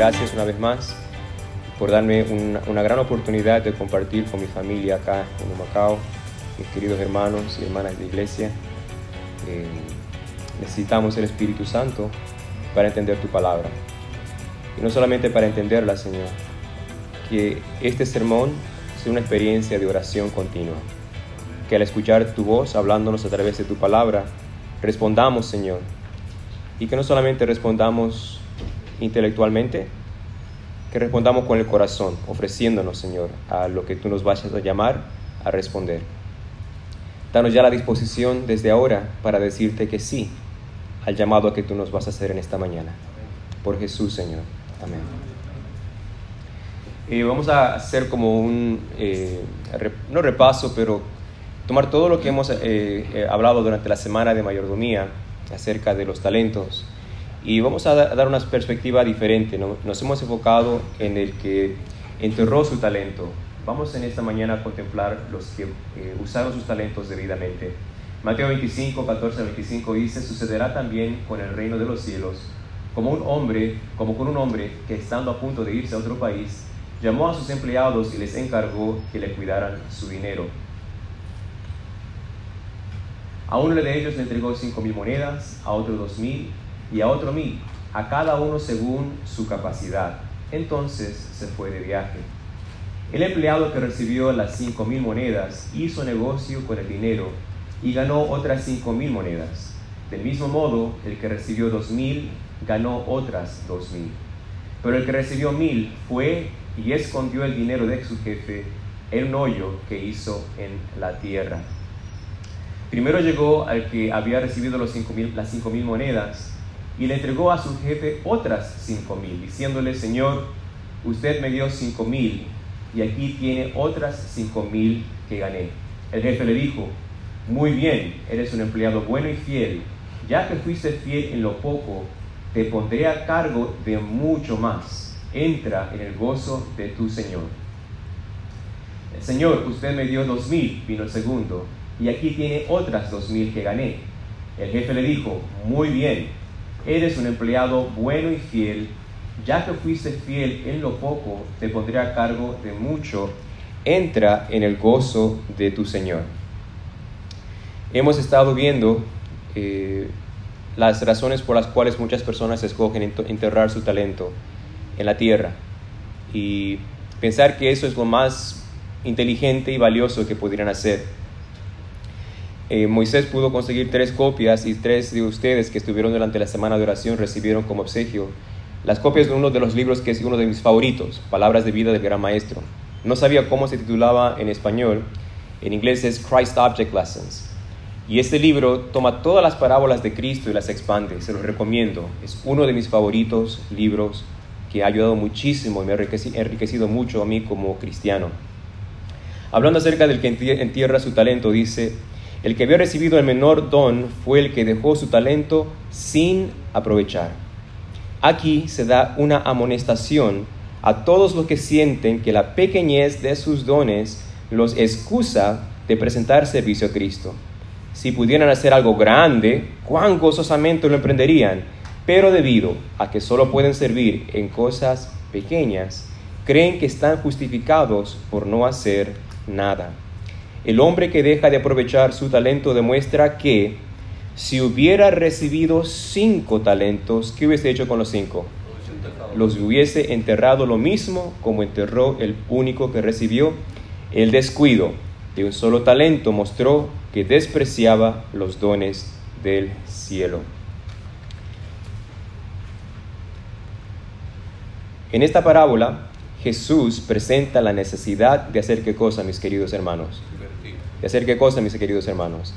gracias una vez más por darme una, gran oportunidad de compartir con mi familia acá en Humacao, mis queridos hermanos y hermanas de iglesia. Eh, necesitamos el Espíritu Santo para entender tu palabra. Y no solamente para entenderla, Señor, que este sermón sea una experiencia de oración continua. Que al escuchar tu voz hablándonos a través de tu palabra, respondamos, Señor. Y que no solamente respondamos intelectualmente, que respondamos con el corazón, ofreciéndonos, Señor, a lo que tú nos vayas a llamar a responder. Danos ya la disposición desde ahora para decirte que sí al llamado que tú nos vas a hacer en esta mañana. Por Jesús, Señor. Amén. Y vamos a hacer como un, eh, no repaso, pero tomar todo lo que hemos eh, eh, hablado durante la semana de mayordomía acerca de los talentos y vamos a dar una perspectiva diferente. Nos hemos enfocado en el que enterró su talento. Vamos en esta mañana a contemplar los que usaron sus talentos debidamente. Mateo 25, 14 25 dice, sucederá también con el reino de los cielos, como un hombre, como con un hombre que estando a punto de irse a otro país, llamó a sus empleados y les encargó que le cuidaran su dinero. A uno de ellos le entregó cinco mil monedas, a otro dos mil y a otro mil, a cada uno según su capacidad. Entonces se fue de viaje. El empleado que recibió las cinco mil monedas hizo negocio con el dinero y ganó otras cinco mil monedas. Del mismo modo, el que recibió dos mil ganó otras dos mil. Pero el que recibió mil fue y escondió el dinero de su jefe en un hoyo que hizo en la tierra. Primero llegó al que había recibido las cinco mil monedas y le entregó a su jefe otras cinco mil, diciéndole, Señor, usted me dio cinco mil y aquí tiene otras cinco mil que gané. El jefe le dijo, muy bien, eres un empleado bueno y fiel. Ya que fuiste fiel en lo poco, te pondré a cargo de mucho más. Entra en el gozo de tu Señor. Señor, usted me dio dos mil, vino el segundo, y aquí tiene otras dos mil que gané. El jefe le dijo, muy bien, eres un empleado bueno y fiel. Ya que fuiste fiel en lo poco, te pondré a cargo de mucho. Entra en el gozo de tu Señor. Hemos estado viendo eh, las razones por las cuales muchas personas escogen enterrar su talento en la tierra y pensar que eso es lo más inteligente y valioso que pudieran hacer. Eh, Moisés pudo conseguir tres copias y tres de ustedes que estuvieron durante la semana de oración recibieron como obsequio las copias de uno de los libros que es uno de mis favoritos, Palabras de Vida del Gran Maestro. No sabía cómo se titulaba en español, en inglés es Christ Object Lessons. Y este libro toma todas las parábolas de Cristo y las expande. Se los recomiendo. Es uno de mis favoritos libros que ha ayudado muchísimo y me ha enriquecido mucho a mí como cristiano. Hablando acerca del que entierra su talento, dice, el que había recibido el menor don fue el que dejó su talento sin aprovechar. Aquí se da una amonestación a todos los que sienten que la pequeñez de sus dones los excusa de presentar servicio a Cristo. Si pudieran hacer algo grande, cuán gozosamente lo emprenderían, pero debido a que solo pueden servir en cosas pequeñas, creen que están justificados por no hacer nada. El hombre que deja de aprovechar su talento demuestra que si hubiera recibido cinco talentos, ¿qué hubiese hecho con los cinco? Los hubiese enterrado lo mismo como enterró el único que recibió el descuido de un solo talento mostró que despreciaba los dones del cielo. En esta parábola, Jesús presenta la necesidad de hacer qué cosa, mis queridos hermanos. De hacer qué cosa, mis queridos hermanos.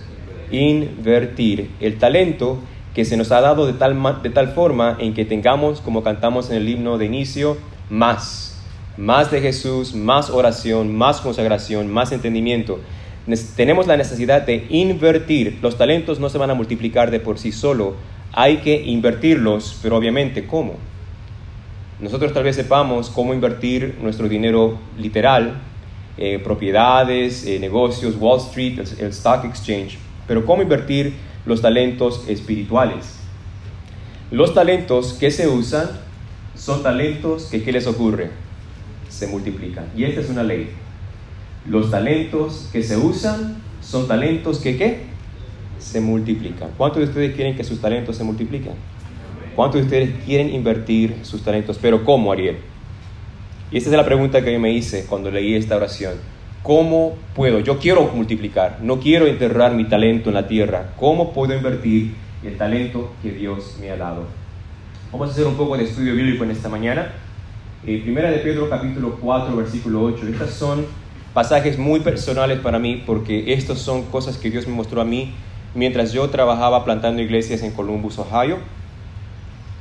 Invertir el talento que se nos ha dado de tal, de tal forma en que tengamos, como cantamos en el himno de inicio, más más de Jesús, más oración, más consagración, más entendimiento. Tenemos la necesidad de invertir. Los talentos no se van a multiplicar de por sí solo. Hay que invertirlos, pero obviamente, ¿cómo? Nosotros tal vez sepamos cómo invertir nuestro dinero literal, eh, propiedades, eh, negocios, Wall Street, el Stock Exchange, pero cómo invertir los talentos espirituales. Los talentos que se usan son talentos que ¿qué les ocurre? Se multiplican. Y esta es una ley. Los talentos que se usan son talentos que ¿qué? Se multiplican. ¿Cuántos de ustedes quieren que sus talentos se multipliquen? ¿Cuántos de ustedes quieren invertir sus talentos? Pero ¿cómo, Ariel? Y esta es la pregunta que yo me hice cuando leí esta oración. ¿Cómo puedo? Yo quiero multiplicar, no quiero enterrar mi talento en la tierra. ¿Cómo puedo invertir el talento que Dios me ha dado? Vamos a hacer un poco de estudio bíblico en esta mañana. Eh, primera de Pedro capítulo 4 versículo 8. Estas son pasajes muy personales para mí porque estas son cosas que Dios me mostró a mí mientras yo trabajaba plantando iglesias en Columbus, Ohio,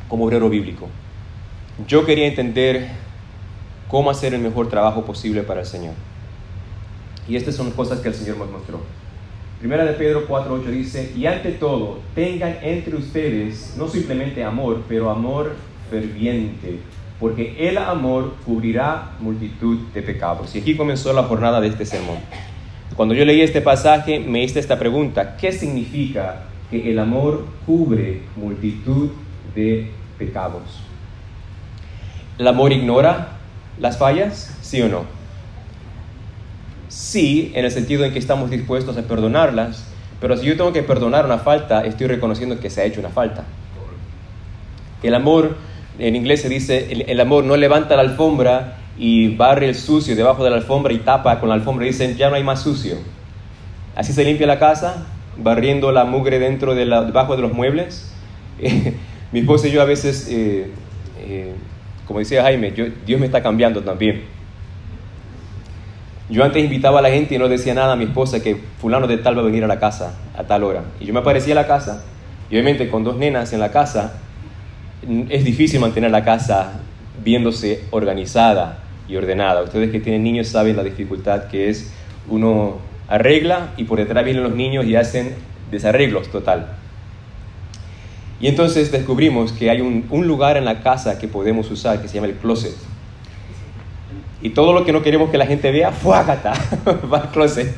como obrero bíblico. Yo quería entender cómo hacer el mejor trabajo posible para el Señor. Y estas son cosas que el Señor nos mostró. Primera de Pedro 4.8 dice, y ante todo, tengan entre ustedes no simplemente amor, pero amor ferviente, porque el amor cubrirá multitud de pecados. Y aquí comenzó la jornada de este sermón. Cuando yo leí este pasaje, me hice esta pregunta, ¿qué significa que el amor cubre multitud de pecados? ¿El amor ignora las fallas? ¿Sí o no? Sí, en el sentido en que estamos dispuestos a perdonarlas, pero si yo tengo que perdonar una falta, estoy reconociendo que se ha hecho una falta. El amor, en inglés se dice, el, amor no levanta la alfombra y barre el sucio debajo de la alfombra y tapa con la alfombra y dicen, ya no hay más sucio. Así se limpia la casa, barriendo la mugre dentro de la, debajo de los muebles. mi esposa y yo a veces, eh, eh, como decía Jaime, Dios me está cambiando también. Yo antes invitaba a la gente y no decía nada a mi esposa que fulano de tal va a venir a la casa a tal hora. Y yo me aparecía a la casa y obviamente con dos nenas en la casa es difícil mantener la casa viéndose organizada y ordenada. Ustedes que tienen niños saben la dificultad que es uno arregla y por detrás vienen los niños y hacen desarreglos total. Y entonces descubrimos que hay un, lugar en la casa que podemos usar que se llama el closet. Y todo lo que no queremos que la gente vea, ¡fuágata! va al closet.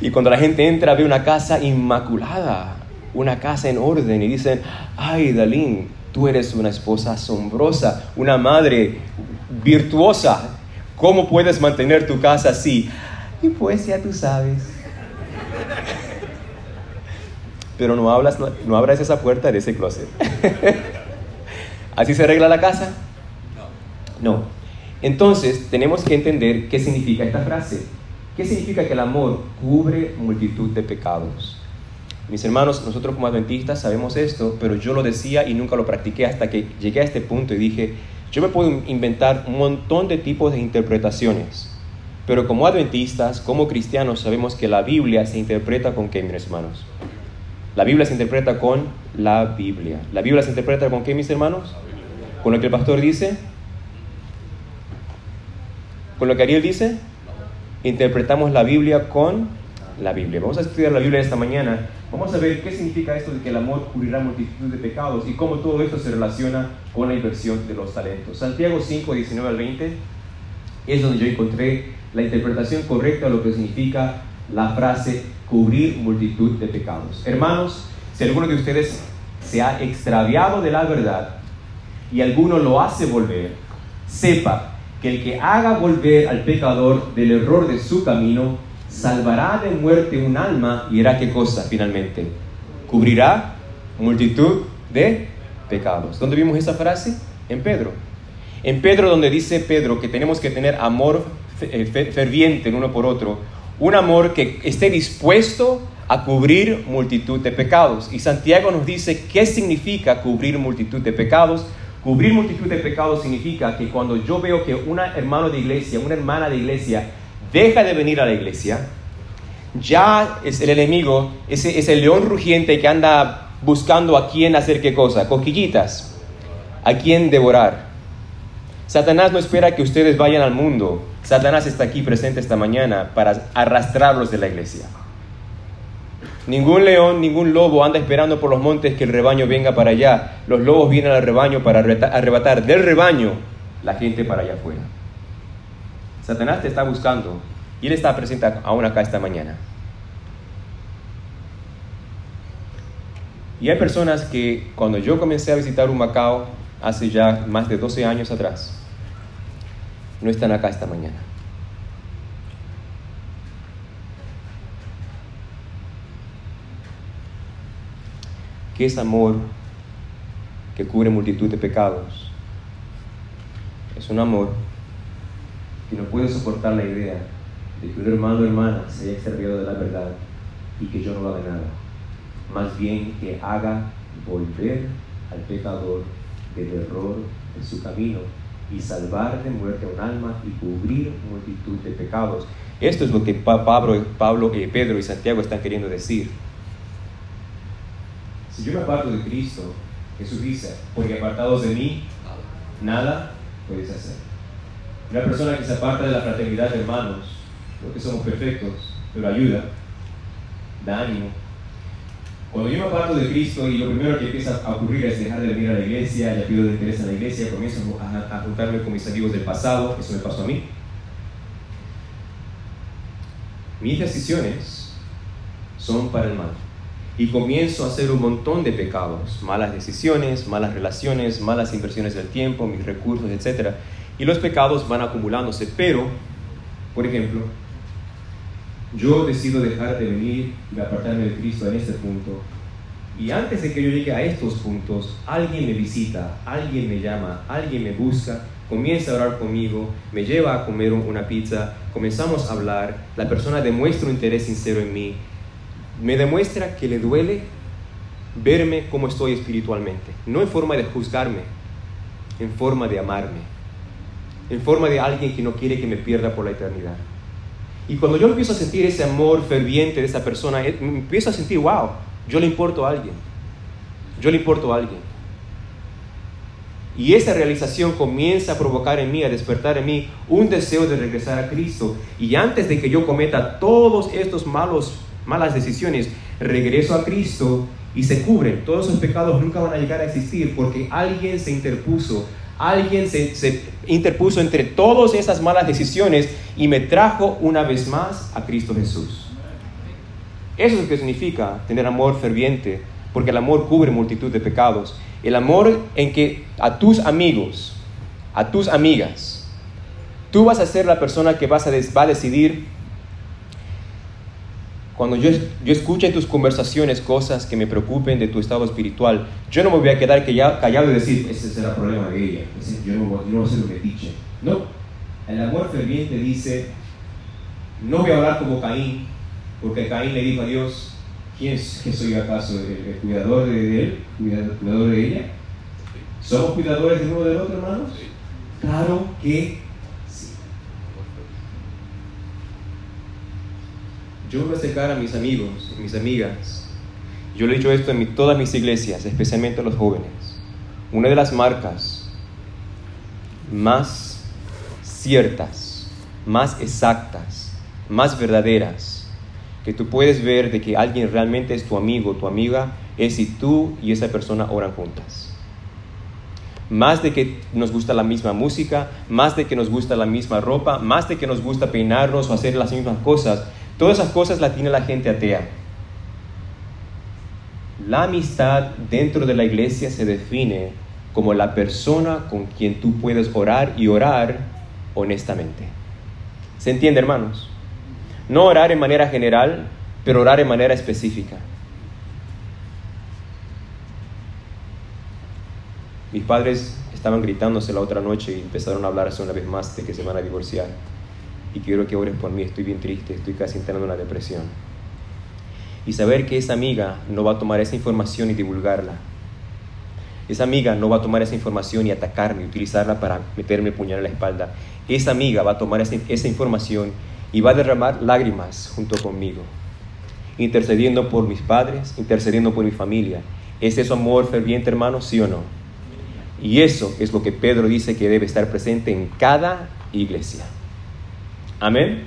Y cuando la gente entra, ve una casa inmaculada, una casa en orden, y dicen, ay, Dalín, tú eres una esposa asombrosa, una madre virtuosa. ¿Cómo puedes mantener tu casa así? Y pues ya tú sabes. Pero no, hablas, no abras esa puerta de ese closet. ¿Así se arregla la casa? No. Entonces, tenemos que entender qué significa esta frase. ¿Qué significa que el amor cubre multitud de pecados? Mis hermanos, nosotros como adventistas sabemos esto, pero yo lo decía y nunca lo practiqué hasta que llegué a este punto y dije, yo me puedo inventar un montón de tipos de interpretaciones, pero como adventistas, como cristianos, sabemos que la Biblia se interpreta con qué, mis hermanos? La Biblia se interpreta con la Biblia. ¿La Biblia se interpreta con qué, mis hermanos? Con lo que el pastor dice, con lo que Ariel dice, interpretamos la Biblia con la Biblia. Vamos a estudiar la Biblia esta mañana. Vamos a ver qué significa esto de que el amor cubrirá multitud de pecados y cómo todo esto se relaciona con la inversión de los talentos. Santiago 5, 19 al 20 es donde yo encontré la interpretación correcta de lo que significa la frase cubrir multitud de pecados. Hermanos, si alguno de ustedes se ha extraviado de la verdad y alguno lo hace volver, sepa que el que haga volver al pecador del error de su camino, salvará de muerte un alma y hará qué cosa finalmente? Cubrirá multitud de pecados. ¿Dónde vimos esa frase? En Pedro. En Pedro donde dice Pedro que tenemos que tener amor eh, ferviente en uno por otro, un amor que esté dispuesto a cubrir multitud de pecados. Y Santiago nos dice qué significa cubrir multitud de pecados. Cubrir multitud de pecados significa que cuando yo veo que un hermano de iglesia, una hermana de iglesia, deja de venir a la iglesia, ya es el enemigo, es el león rugiente que anda buscando a quién hacer qué cosa, cosquillitas, a quién devorar. Satanás no espera que ustedes vayan al mundo. Satanás está aquí presente esta mañana para arrastrarlos de la iglesia. Ningún león, ningún lobo anda esperando por los montes que el rebaño venga para allá. Los lobos vienen al rebaño para arrebatar del rebaño la gente para allá afuera. Satanás te está buscando y él está presente aún acá esta mañana. Y hay personas que cuando yo comencé a visitar un Macao, hace ya más de 12 años atrás, no están acá esta mañana. ¿Qué es amor que cubre multitud de pecados? Es un amor que no puede soportar la idea de que un hermano o hermana se haya extraviado de la verdad y que yo no haga nada. Más bien que haga volver al pecador del error de su camino y salvar de muerte a un alma y cubrir multitud de pecados. Esto es lo que Pablo, Pablo eh, Pedro y Santiago están queriendo decir. Si yo me aparto de Cristo, Jesús dice, porque apartados de mí, nada puedes hacer. Una persona que se aparta de la fraternidad de hermanos, no que somos perfectos, pero ayuda, da ánimo. Cuando yo me aparto de Cristo y lo primero que empieza a ocurrir es dejar de venir a la iglesia, ya pido de interés en la iglesia, comienzo a, a juntarme con mis amigos del pasado, eso me pasó a mí. Mis decisiones son para el mal. Y comienzo a hacer un montón de pecados, malas decisiones, malas relaciones, malas inversiones del tiempo, mis recursos, etc. Y los pecados van acumulándose. Pero, por ejemplo, yo decido dejar de venir y apartarme de Cristo en este punto. Y antes de que yo llegue a estos puntos, alguien me visita, alguien me llama, alguien me busca, comienza a orar conmigo, me lleva a comer una pizza, comenzamos a hablar, la persona demuestra un interés sincero en mí, me demuestra que le duele verme como estoy espiritualmente, no en forma de juzgarme, en forma de amarme, en forma de alguien que no quiere que me pierda por la eternidad. Y cuando yo empiezo a sentir ese amor ferviente de esa persona, eh, empiezo a sentir, wow, yo le importo a alguien. Yo le importo a alguien. Y esa realización comienza a provocar en mí, a despertar en mí un deseo de regresar a Cristo. Y antes de que yo cometa todos estos malos, malas decisiones, regreso a Cristo y se cubren. Todos esos pecados nunca van a llegar a existir porque alguien se interpuso alguien se, interpuso entre todas esas malas decisiones y me trajo una vez más a Cristo Jesús. Eso es lo que significa tener amor ferviente, porque el amor cubre multitud de pecados. El amor en que a tus amigos, a tus amigas, tú vas a ser la persona que vas a va a decidir cuando yo, yo escuche en tus conversaciones cosas que me preocupen de tu estado espiritual, yo no me voy a quedar callado y decir, ese será el problema de ella, yo no, yo no voy a hacer lo que dice. No, el amor ferviente dice, no voy a hablar como Caín, porque Caín le dijo a Dios, ¿quién es, que soy acaso? ¿El, cuidador de, él? ¿El cuidador de ella? ¿Somos cuidadores de uno del otro, hermanos? Claro que Yo voy a acercar a mis amigos y mis amigas. Yo le he dicho esto en todas mis iglesias, especialmente a los jóvenes. Una de las marcas más ciertas, más exactas, más verdaderas que tú puedes ver de que alguien realmente es tu amigo, tu amiga, es si tú y esa persona oran juntas. Más de que nos gusta la misma música, más de que nos gusta la misma ropa, más de que nos gusta peinarnos o hacer las mismas cosas, Todas esas cosas las tiene la gente atea. La amistad dentro de la iglesia se define como la persona con quien tú puedes orar y orar honestamente. ¿Se entiende, hermanos? No orar en manera general, pero orar en manera específica. Mis padres estaban gritándose la otra noche y empezaron a hablarse una vez más de que se van a divorciar y quiero que ores por mí, estoy bien triste, estoy casi entrando en una depresión. Y saber que esa amiga no va a tomar esa información y divulgarla. Esa amiga no va a tomar esa información y atacarme, y utilizarla para meterme puñal en la espalda. Esa amiga va a tomar esa, esa información y va a derramar lágrimas junto conmigo, intercediendo por mis padres, intercediendo por mi familia. ¿Es eso amor ferviente, hermano? ¿Sí o no? Y eso es lo que Pedro dice que debe estar presente en cada iglesia. Amén.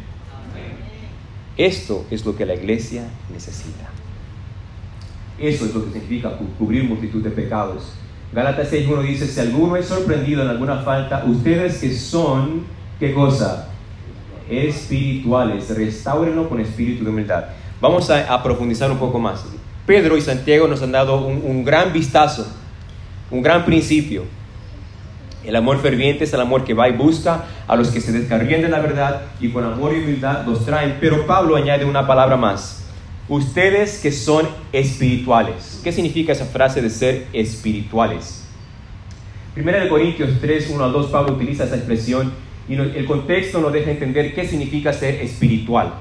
Esto es lo que la iglesia necesita. Eso es lo que significa cubrir multitud de pecados. Gálatas 6.1 dice, si alguno es sorprendido en alguna falta, ustedes que son, ¿qué cosa? Espirituales, restáurenlo con espíritu de humildad. Vamos a, profundizar un poco más. Pedro y Santiago nos han dado un gran vistazo, un gran principio El amor ferviente es el amor que va y busca a los que se descarrían de la verdad y con amor y humildad los traen. Pero Pablo añade una palabra más. Ustedes que son espirituales. ¿Qué significa esa frase de ser espirituales? Primera de Corintios 3, 1 al 2, Pablo utiliza esa expresión y el contexto nos deja entender qué significa ser espiritual.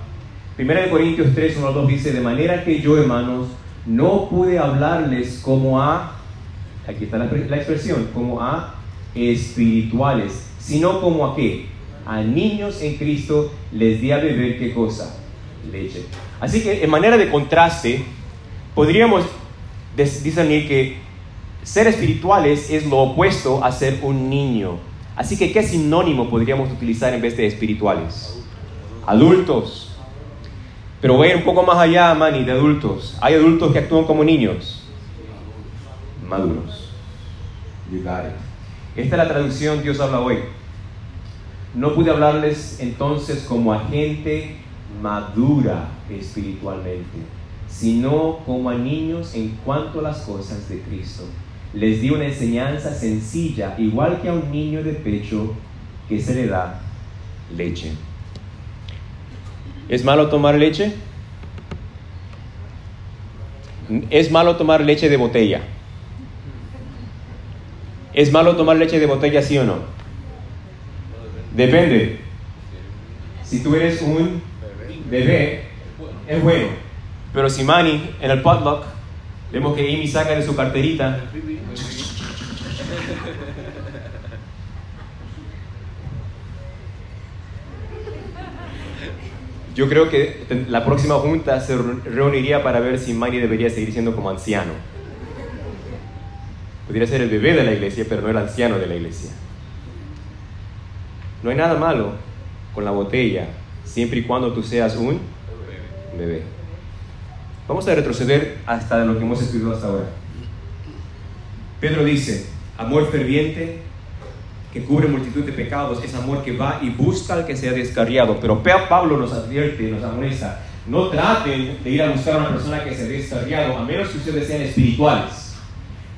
Primera de Corintios 3, 1 al 2 dice, de manera que yo, hermanos, no pude hablarles como a, aquí está la, la expresión, como a espirituales, sino como a qué? A niños en Cristo les di a beber qué cosa? Leche. Así que en manera de contraste, podríamos discernir que ser espirituales es lo opuesto a ser un niño. Así que, ¿qué sinónimo podríamos utilizar en vez de espirituales? Adultos. Pero voy a ir un poco más allá, Manny, de adultos. Hay adultos que actúan como niños. Maduros. Esta es la traducción Dios habla hoy. No pude hablarles entonces como a gente madura espiritualmente, sino como a niños en cuanto a las cosas de Cristo. Les di una enseñanza sencilla, igual que a un niño de pecho que se le da leche. ¿Es malo tomar leche? ¿Es malo tomar leche de botella? ¿Es malo tomar leche de botella, sí o no? Depende. Si tú eres un bebé, es bueno. Pero si Manny en el potluck, vemos que Amy saca de su carterita. Yo creo que la próxima junta se reuniría para ver si Manny debería seguir siendo como anciano. Podría ser el bebé de la iglesia, pero no el anciano de la iglesia. No hay nada malo con la botella, siempre y cuando tú seas un bebé. Vamos a retroceder hasta lo que hemos estudiado hasta ahora. Pedro dice, amor ferviente que cubre multitud de pecados, es amor que va y busca al que sea descarriado. Pero Pablo nos advierte, nos amonesta, no traten de ir a buscar a una persona que se ha descarriado, a menos que ustedes sean espirituales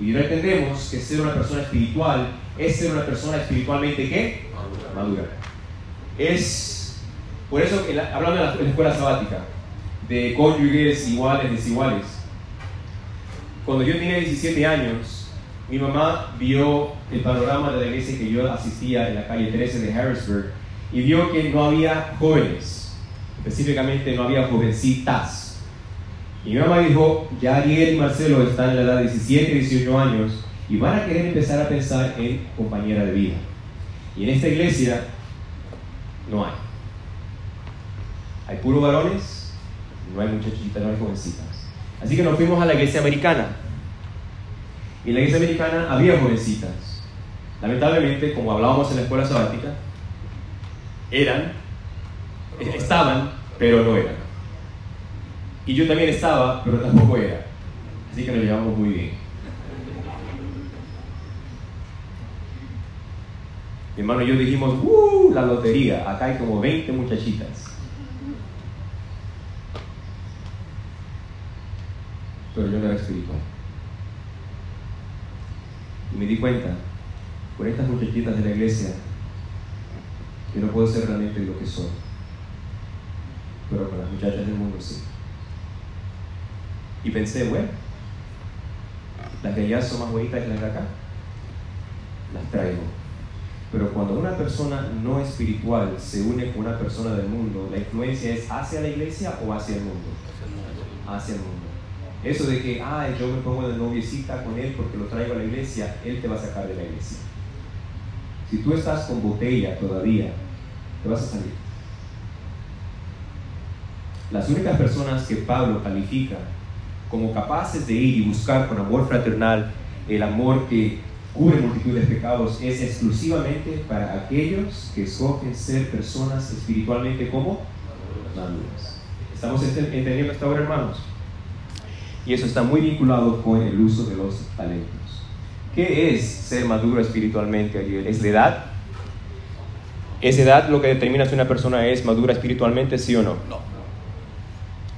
y no entendemos que ser una persona espiritual es ser una persona espiritualmente ¿qué? Madura. Es, por eso, hablando de la, escuela sabática, de cónyuges iguales, desiguales, cuando yo tenía 17 años, mi mamá vio el panorama de la iglesia que yo asistía en la calle 13 de Harrisburg y vio que no había jóvenes, específicamente no había jovencitas y mi mamá dijo, ya Ariel y Marcelo están en la edad de 17, 18 años y van a querer empezar a pensar en compañera de vida. Y en esta iglesia no hay. Hay puros varones, no hay muchachitas, no hay jovencitas. Así que nos fuimos a la iglesia americana. Y en la iglesia americana había jovencitas. Lamentablemente, como hablábamos en la escuela sabática, eran, estaban, pero no eran. Y yo también estaba, pero tampoco era. Así que nos llevamos muy bien. Hermano y yo dijimos, ¡uh! La lotería. Acá hay como 20 muchachitas. Pero yo no era espiritual. Y me di cuenta, con estas muchachitas de la iglesia, que no puedo ser realmente lo que soy. Pero con las muchachas del mundo sí. Y pensé, bueno, las de allá son más bonitas que las de acá. Las traigo. Pero cuando una persona no espiritual se une con una persona del mundo, la influencia es hacia la iglesia o hacia el mundo. Hacia el mundo. Eso de que, ah, yo me pongo de noviecita con él porque lo traigo a la iglesia, él te va a sacar de la iglesia. Si tú estás con botella todavía, te vas a salir. Las únicas personas que Pablo califica como capaces de ir y buscar con amor fraternal el amor que cubre multitud de pecados, es exclusivamente para aquellos que escogen ser personas espiritualmente como maduras. ¿Estamos entendiendo hasta ahora, hermanos? Y eso está muy vinculado con el uso de los talentos. ¿Qué es ser maduro espiritualmente, ¿Es la edad? ¿Es edad lo que determina si una persona es madura espiritualmente, sí o no? No.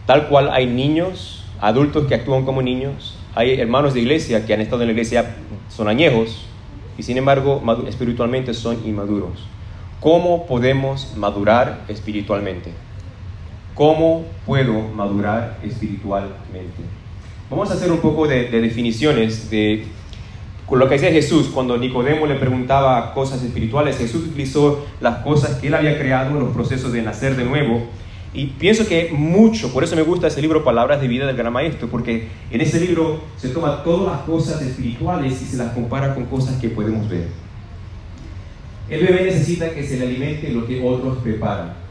Tal cual hay niños adultos que actúan como niños, hay hermanos de iglesia que han estado en la iglesia, son añejos y sin embargo espiritualmente son inmaduros. ¿Cómo podemos madurar espiritualmente? ¿Cómo puedo madurar espiritualmente? Vamos a hacer un poco de, definiciones de lo que decía Jesús cuando Nicodemo le preguntaba cosas espirituales. Jesús utilizó las cosas que él había creado los procesos de nacer de nuevo. Y pienso que mucho, por eso me gusta ese libro Palabras de Vida del Gran Maestro, porque en ese libro se toma todas las cosas espirituales y se las compara con cosas que podemos ver. El bebé necesita que se le alimente lo que otros preparan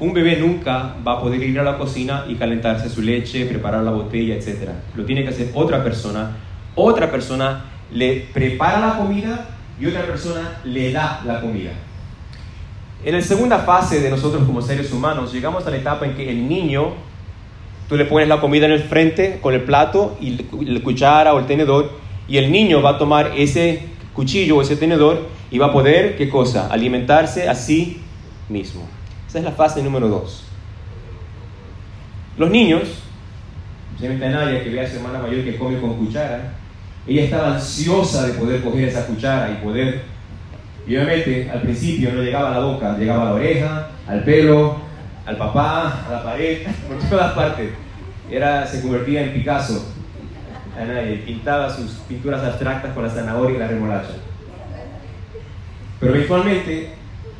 un bebé nunca va a poder ir a la cocina y calentarse su leche, preparar la botella, etc. Lo tiene que hacer otra persona. Otra persona le prepara la comida y otra persona le da la comida. En la segunda fase de nosotros como seres humanos, llegamos a la etapa en que el niño, tú le pones la comida en el frente con el plato y la cuchara o el tenedor, y el niño va a tomar ese cuchillo o ese tenedor y va a poder, ¿qué cosa? Alimentarse a sí mismo. Esa es la fase número dos. Los niños, especialmente Naya, que ve a su hermana mayor que come con cuchara, ella estaba ansiosa de poder coger esa cuchara y poder, y obviamente al principio no llegaba a la boca, llegaba a la oreja, al pelo, al papá, a la pared, por todas partes. Era, se convertía en Picasso. Anaya pintaba sus pinturas abstractas con la zanahoria y la remolacha. Pero eventualmente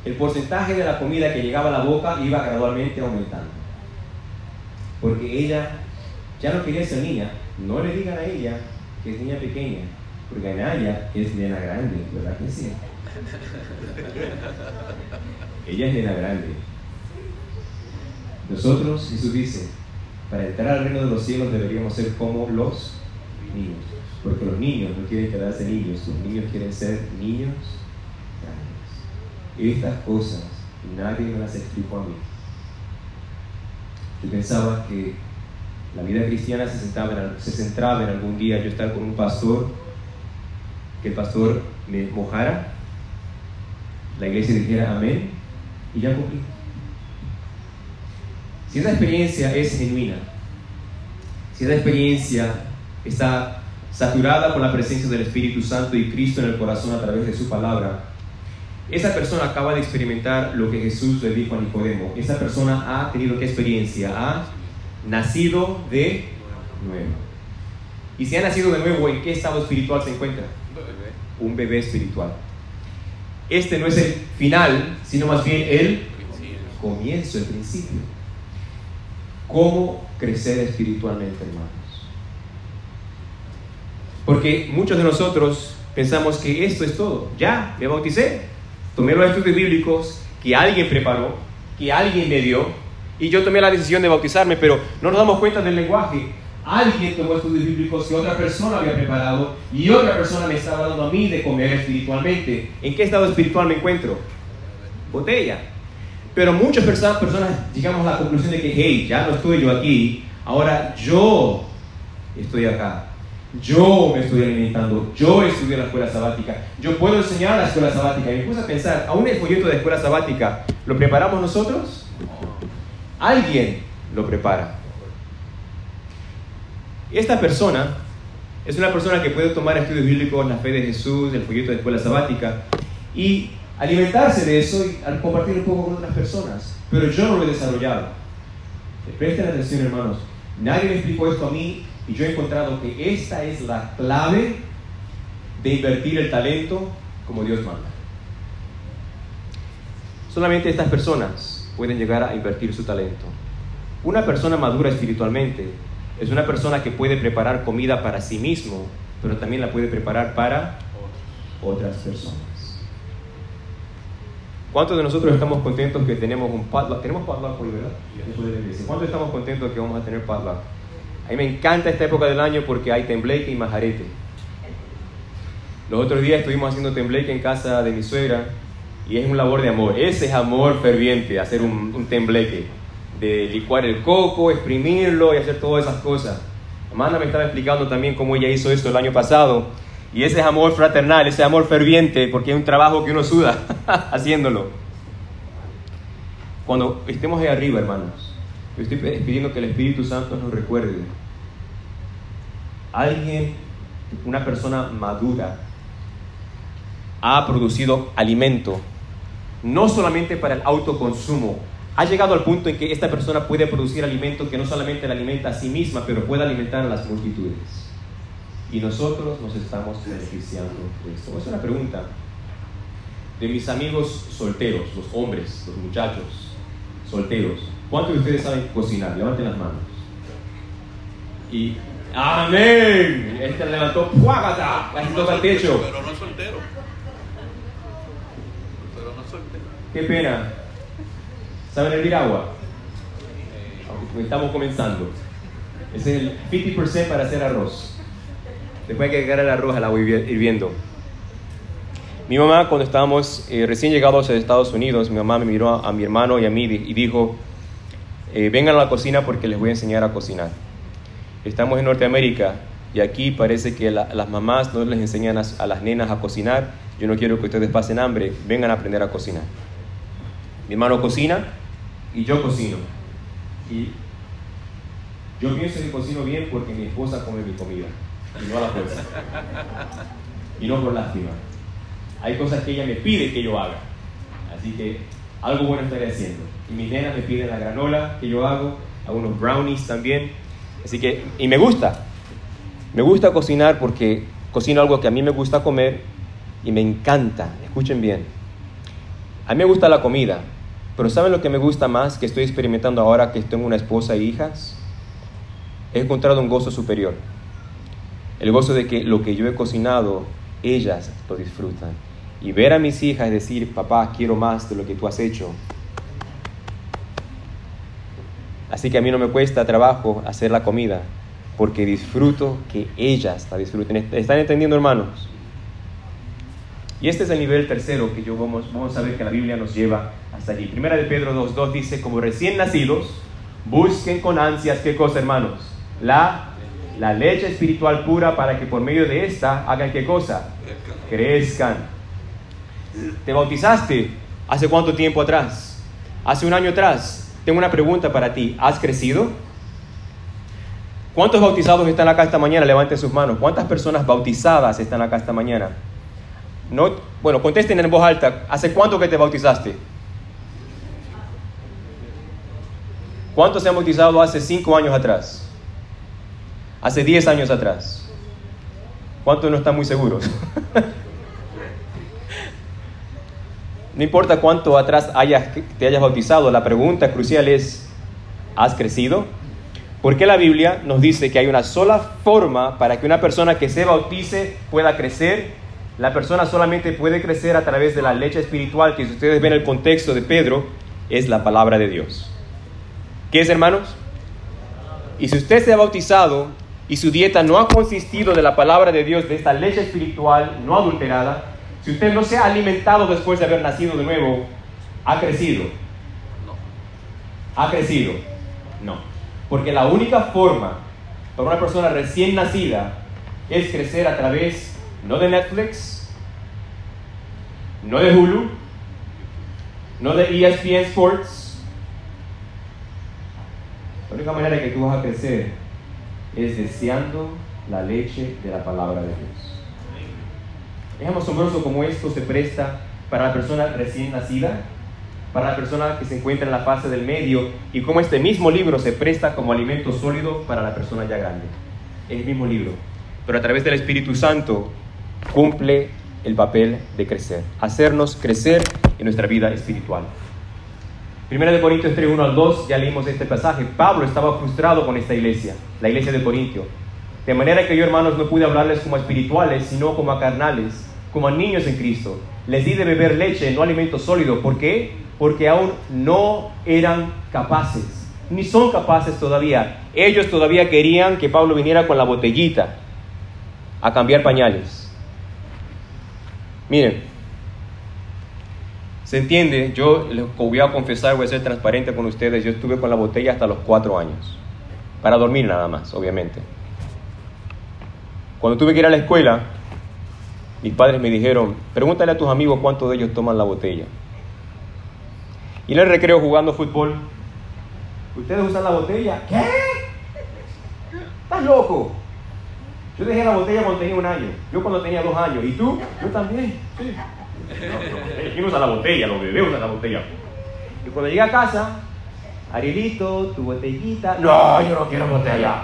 el porcentaje de la comida que llegaba a la boca iba gradualmente aumentando. Porque ella ya no quería ser niña. No le digan a ella que es niña pequeña, porque a ella es nena grande, ¿verdad que sí? ella es nena grande. Nosotros, Jesús dice, para entrar al reino de los cielos deberíamos ser como los niños. Porque los niños no quieren quedarse niños, los niños quieren ser niños estas cosas nadie me las explicó a mí. Yo pensaba que la vida cristiana se, se centraba en algún día yo estar con un pastor, que el pastor me mojara, la iglesia dijera amén y ya cumplí. Si esa experiencia es genuina, si esa experiencia está saturada por la presencia del Espíritu Santo y Cristo en el corazón a través de su palabra, esa persona acaba de experimentar lo que Jesús le dijo a Nicodemo. Esa persona ha tenido qué experiencia? Ha nacido de nuevo. Y si ha nacido de nuevo, ¿en qué estado espiritual se encuentra? Un bebé espiritual. Este no es el final, sino más bien el comienzo, el principio. ¿Cómo crecer espiritualmente, hermanos? Porque muchos de nosotros pensamos que esto es todo. Ya, me bauticé, tomé los estudios bíblicos que alguien preparó, que alguien me dio, y yo tomé la decisión de bautizarme, pero no nos damos cuenta del lenguaje. Alguien tomó estudios bíblicos que otra persona había preparado y otra persona me estaba dando a mí de comer espiritualmente. ¿En qué estado espiritual me encuentro? Botella. Pero muchas personas, personas llegamos a la conclusión de que, hey, ya no estoy yo aquí, ahora yo estoy acá. Yo me estoy alimentando, yo estudio la escuela sabática, yo puedo enseñar la escuela sabática. Y me puse a pensar, ¿aún el folleto de escuela sabática lo preparamos nosotros? Alguien lo prepara. Esta persona es una persona que puede tomar estudios bíblicos, la fe de Jesús, el folleto de escuela sabática, y alimentarse de eso y compartir un poco con otras personas. Pero yo no lo he desarrollado. Presten atención, hermanos. Nadie me explicó esto a mí y yo he encontrado que esta es la clave de invertir el talento como Dios manda. Solamente estas personas pueden llegar a invertir su talento. Una persona madura espiritualmente es una persona que puede preparar comida para sí mismo, pero también la puede preparar para otras personas. ¿Cuántos de nosotros estamos contentos que tenemos un padlock? ¿Tenemos padlock hoy, verdad? ¿Cuántos estamos contentos que vamos a tener padlock? A mí me encanta esta época del año porque hay tembleque y majarete. Los otros días estuvimos haciendo tembleque en casa de mi suegra y es un labor de amor. Ese es amor ferviente, hacer un, un tembleque. De licuar el coco, exprimirlo y hacer todas esas cosas. Amanda me estaba explicando también cómo ella hizo esto el año pasado. Y ese es amor fraternal, ese amor ferviente, porque es un trabajo que uno suda haciéndolo. Cuando estemos ahí arriba, hermanos, yo estoy pidiendo que el Espíritu Santo nos recuerde alguien, una persona madura, ha producido alimento, no solamente para el autoconsumo, ha llegado al punto en que esta persona puede producir alimento que no solamente la alimenta a sí misma, pero puede alimentar a las multitudes. Y nosotros nos estamos beneficiando de esto. Es una pregunta de mis amigos solteros, los hombres, los muchachos solteros. ¿Cuántos de ustedes saben cocinar? Levanten las manos. Y Amén. Este levantó ¡puágata! Casi toca el techo. Pero no soltero. Pero no soltero. Qué pena. ¿Saben hervir agua? Estamos comenzando. Es el 50% para hacer arroz. Después hay que agregar el arroz al agua hirviendo. Mi mamá, cuando estábamos eh, recién llegados a Estados Unidos, mi mamá me miró a, mi hermano y a mí y dijo, eh, vengan a la cocina porque les voy a enseñar a cocinar. Estamos en Norteamérica y aquí parece que la- las mamás no les enseñan a, a las nenas a cocinar. Yo no quiero que ustedes pasen hambre, vengan a aprender a cocinar. Mi hermano cocina y yo cocino. Y yo pienso que cocino bien porque mi esposa come mi comida y no a la fuerza. Y no por lástima. Hay cosas que ella me pide que yo haga. Así que algo bueno estaré haciendo. Y mis nenas me piden la granola que yo hago, algunos brownies también. Así que, y me gusta. Me gusta cocinar porque cocino algo que a mí me gusta comer y me encanta. Escuchen bien. A mí me gusta la comida, pero ¿saben lo que me gusta más que estoy experimentando ahora que tengo una esposa e hijas? He encontrado un gozo superior. El gozo de que lo que yo he cocinado, ellas lo disfrutan. Y ver a mis hijas decir, papá, quiero más de lo que tú has hecho. Así que a mí no me cuesta trabajo hacer la comida, porque disfruto que ellas la disfruten. ¿Están entendiendo, hermanos? Y este es el nivel tercero que yo vamos, vamos a ver que la Biblia nos lleva hasta allí. Primera de Pedro 2.2 dice, como recién nacidos, busquen con ansias, ¿qué cosa, hermanos? La, la leche espiritual pura para que por medio de esta hagan qué cosa? Crezcan. ¿Te bautizaste hace cuánto tiempo atrás? Hace un año atrás. Tengo una pregunta para ti. ¿Has crecido? ¿Cuántos bautizados están acá esta mañana? Levanten sus manos. ¿Cuántas personas bautizadas están acá esta mañana? No, bueno, contesten en voz alta. ¿Hace cuánto que te bautizaste? ¿Cuántos se han bautizado hace cinco años atrás? Hace diez años atrás. ¿Cuántos no están muy seguros? no importa cuánto atrás te hayas bautizado, la pregunta crucial es, ¿has crecido? Porque la Biblia nos dice que hay una sola forma para que una persona que se bautice pueda crecer. La persona solamente puede crecer a través de la leche espiritual, que si ustedes ven el contexto de Pedro, es la palabra de Dios. ¿Qué es, hermanos? Y si usted se ha bautizado y su dieta no ha consistido de la palabra de Dios, de esta leche espiritual no adulterada, si usted no se ha alimentado después de haber nacido de nuevo, ¿ha crecido? No. ¿Ha crecido? No. Porque la única forma para una persona recién nacida es crecer a través no de Netflix, no de Hulu, no de ESPN Sports. La única manera que tú vas a crecer es deseando la leche de la palabra de Dios. Es asombroso como esto se presta para la persona recién nacida, para la persona que se encuentra en la fase del medio y como este mismo libro se presta como alimento sólido para la persona ya grande. Es el mismo libro, pero a través del Espíritu Santo cumple el papel de crecer, hacernos crecer en nuestra vida espiritual. Primera de Corintios 3, 1 al 2, ya leímos este pasaje. Pablo estaba frustrado con esta iglesia, la iglesia de Corintio. De manera que yo, hermanos, no pude hablarles como espirituales, sino como a carnales, como a niños en Cristo. Les di de beber leche, no alimento sólido. ¿Por qué? Porque aún no eran capaces, ni son capaces todavía. Ellos todavía querían que Pablo viniera con la botellita a cambiar pañales. Miren, se entiende, yo les voy a confesar, voy a ser transparente con ustedes, yo estuve con la botella hasta los cuatro años, para dormir nada más, obviamente. Cuando tuve que ir a la escuela, mis padres me dijeron, pregúntale a tus amigos cuántos de ellos toman la botella. Y en el recreo jugando fútbol, ¿ustedes usan la botella? ¿Qué? ¿Estás loco? Yo dejé la botella cuando tenía un año. Yo cuando tenía dos años. ¿Y tú? Yo también. Sí. ¿Quién usa la botella? Los bebés usan la botella. Y cuando llegué a casa, Arielito, tu botellita. No, yo no quiero botella.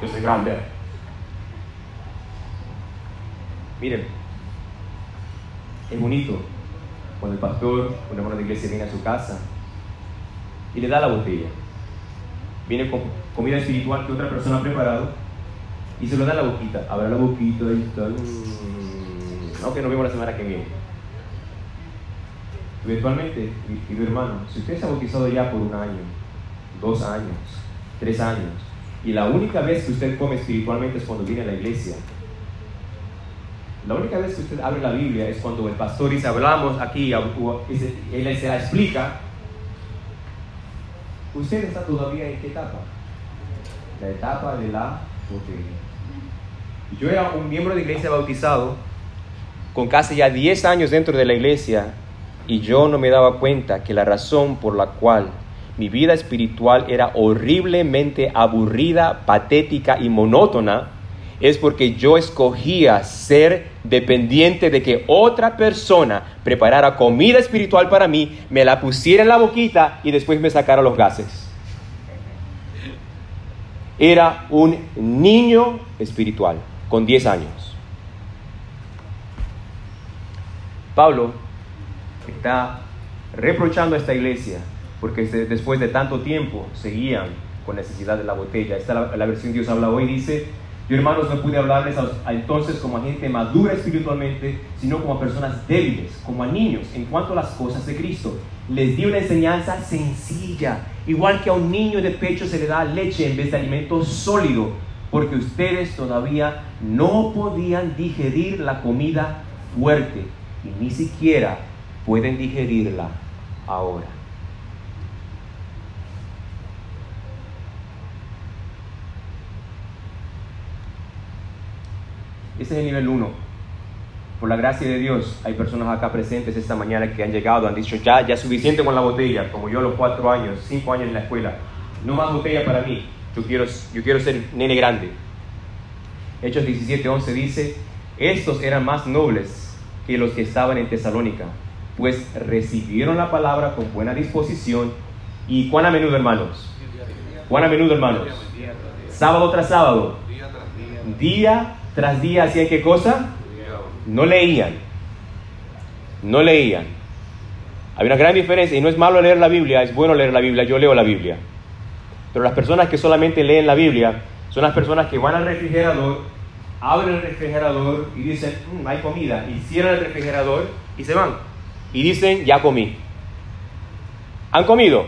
Yo soy grande. Miren, es bonito cuando el pastor, un hermano de iglesia, viene a su casa y le da la botella. Viene con comida espiritual que otra persona ha preparado y se lo da la boquita. Abre la boquita y está. Mm, ok, nos vemos la semana que viene. Eventualmente, mi querido hermano, si usted se ha bautizado ya por un año, dos años, tres años, y la única vez que usted come espiritualmente es cuando viene a la iglesia, la única vez que usted abre la Biblia es cuando el pastor dice, hablamos aquí, él se la explica, usted está todavía en qué etapa? La etapa de la botella. Yo era un miembro de iglesia bautizado con casi ya 10 años dentro de la iglesia y yo no me daba cuenta que la razón por la cual mi vida espiritual era horriblemente aburrida, patética y monótona es porque yo escogía ser dependiente de que otra persona preparara comida espiritual para mí, me la pusiera en la boquita y después me sacara los gases. Era un niño espiritual con 10 años. Pablo está reprochando a esta iglesia porque después de tanto tiempo seguían con necesidad de la botella. Esta la, la versión Dios habla hoy, dice, yo hermanos no pude hablarles entonces como a gente madura espiritualmente, sino como a personas débiles, como a niños, en cuanto a las cosas de Cristo. Les di una enseñanza sencilla, igual que a un niño de pecho se le da leche en vez de alimento sólido, porque ustedes todavía no podían digerir la comida fuerte y ni siquiera pueden digerirla ahora. Ese es el nivel 1. Por la gracia de Dios, hay personas acá presentes esta mañana que han llegado, han dicho, ya, ya suficiente con la botella, como yo los cuatro años, cinco años en la escuela. No más botella para mí, yo quiero, yo quiero ser nene grande. Hechos 17, 11 dice, estos eran más nobles que los que estaban en Tesalónica, pues recibieron la palabra con buena disposición. ¿Y cuán a menudo, hermanos? ¿Cuán a menudo, hermanos? Sábado tras sábado. Día tras día hacían qué cosa? No leían. No leían. Hay una gran diferencia y no es malo leer la Biblia, es bueno leer la Biblia, yo leo la Biblia. Pero las personas que solamente leen la Biblia son las personas que van al refrigerador, abren el refrigerador y dicen, mm, hay comida, y cierran el refrigerador y se van y dicen, ya comí. ¿Han comido?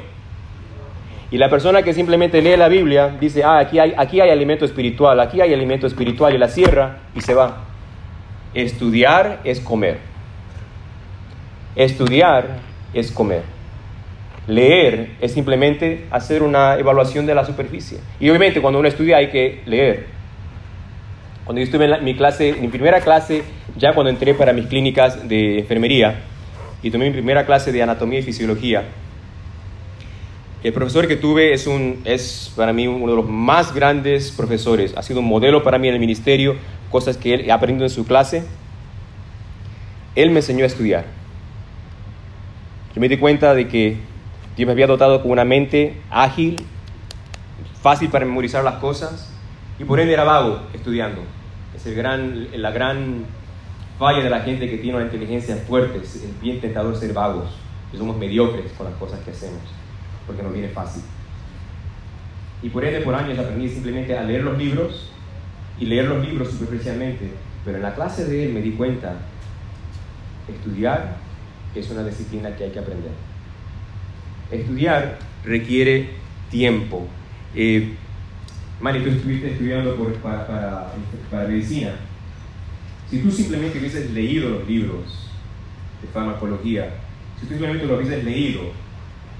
Y la persona que simplemente lee la Biblia dice, ah, aquí hay, aquí hay alimento espiritual, aquí hay alimento espiritual y la cierra y se va. Estudiar es comer. Estudiar es comer. Leer es simplemente hacer una evaluación de la superficie. Y obviamente cuando uno estudia hay que leer. Cuando yo estuve en mi clase, mi primera clase, ya cuando entré para mis clínicas de enfermería, y tomé mi primera clase de anatomía y fisiología. El profesor que tuve es, un, es para mí uno de los más grandes profesores. Ha sido un modelo para mí en el ministerio, cosas que él he aprendido en su clase. Él me enseñó a estudiar. Yo me di cuenta de que Dios me había dotado con una mente ágil, fácil para memorizar las cosas, y por ende era vago estudiando. Es el gran, la gran falla de la gente que tiene una inteligencia fuerte. Es bien tentador ser vagos. Y somos mediocres con las cosas que hacemos, porque nos viene fácil. Y por ende, por años aprendí simplemente a leer los libros y leer los libros superficialmente. Pero en la clase de él me di cuenta, estudiar es una disciplina que hay que aprender. Estudiar requiere tiempo. Eh, Mari, tú estuviste estudiando para, para, para medicina si tú simplemente hubieses leído los libros de farmacología, si tú simplemente lo hubieses leído,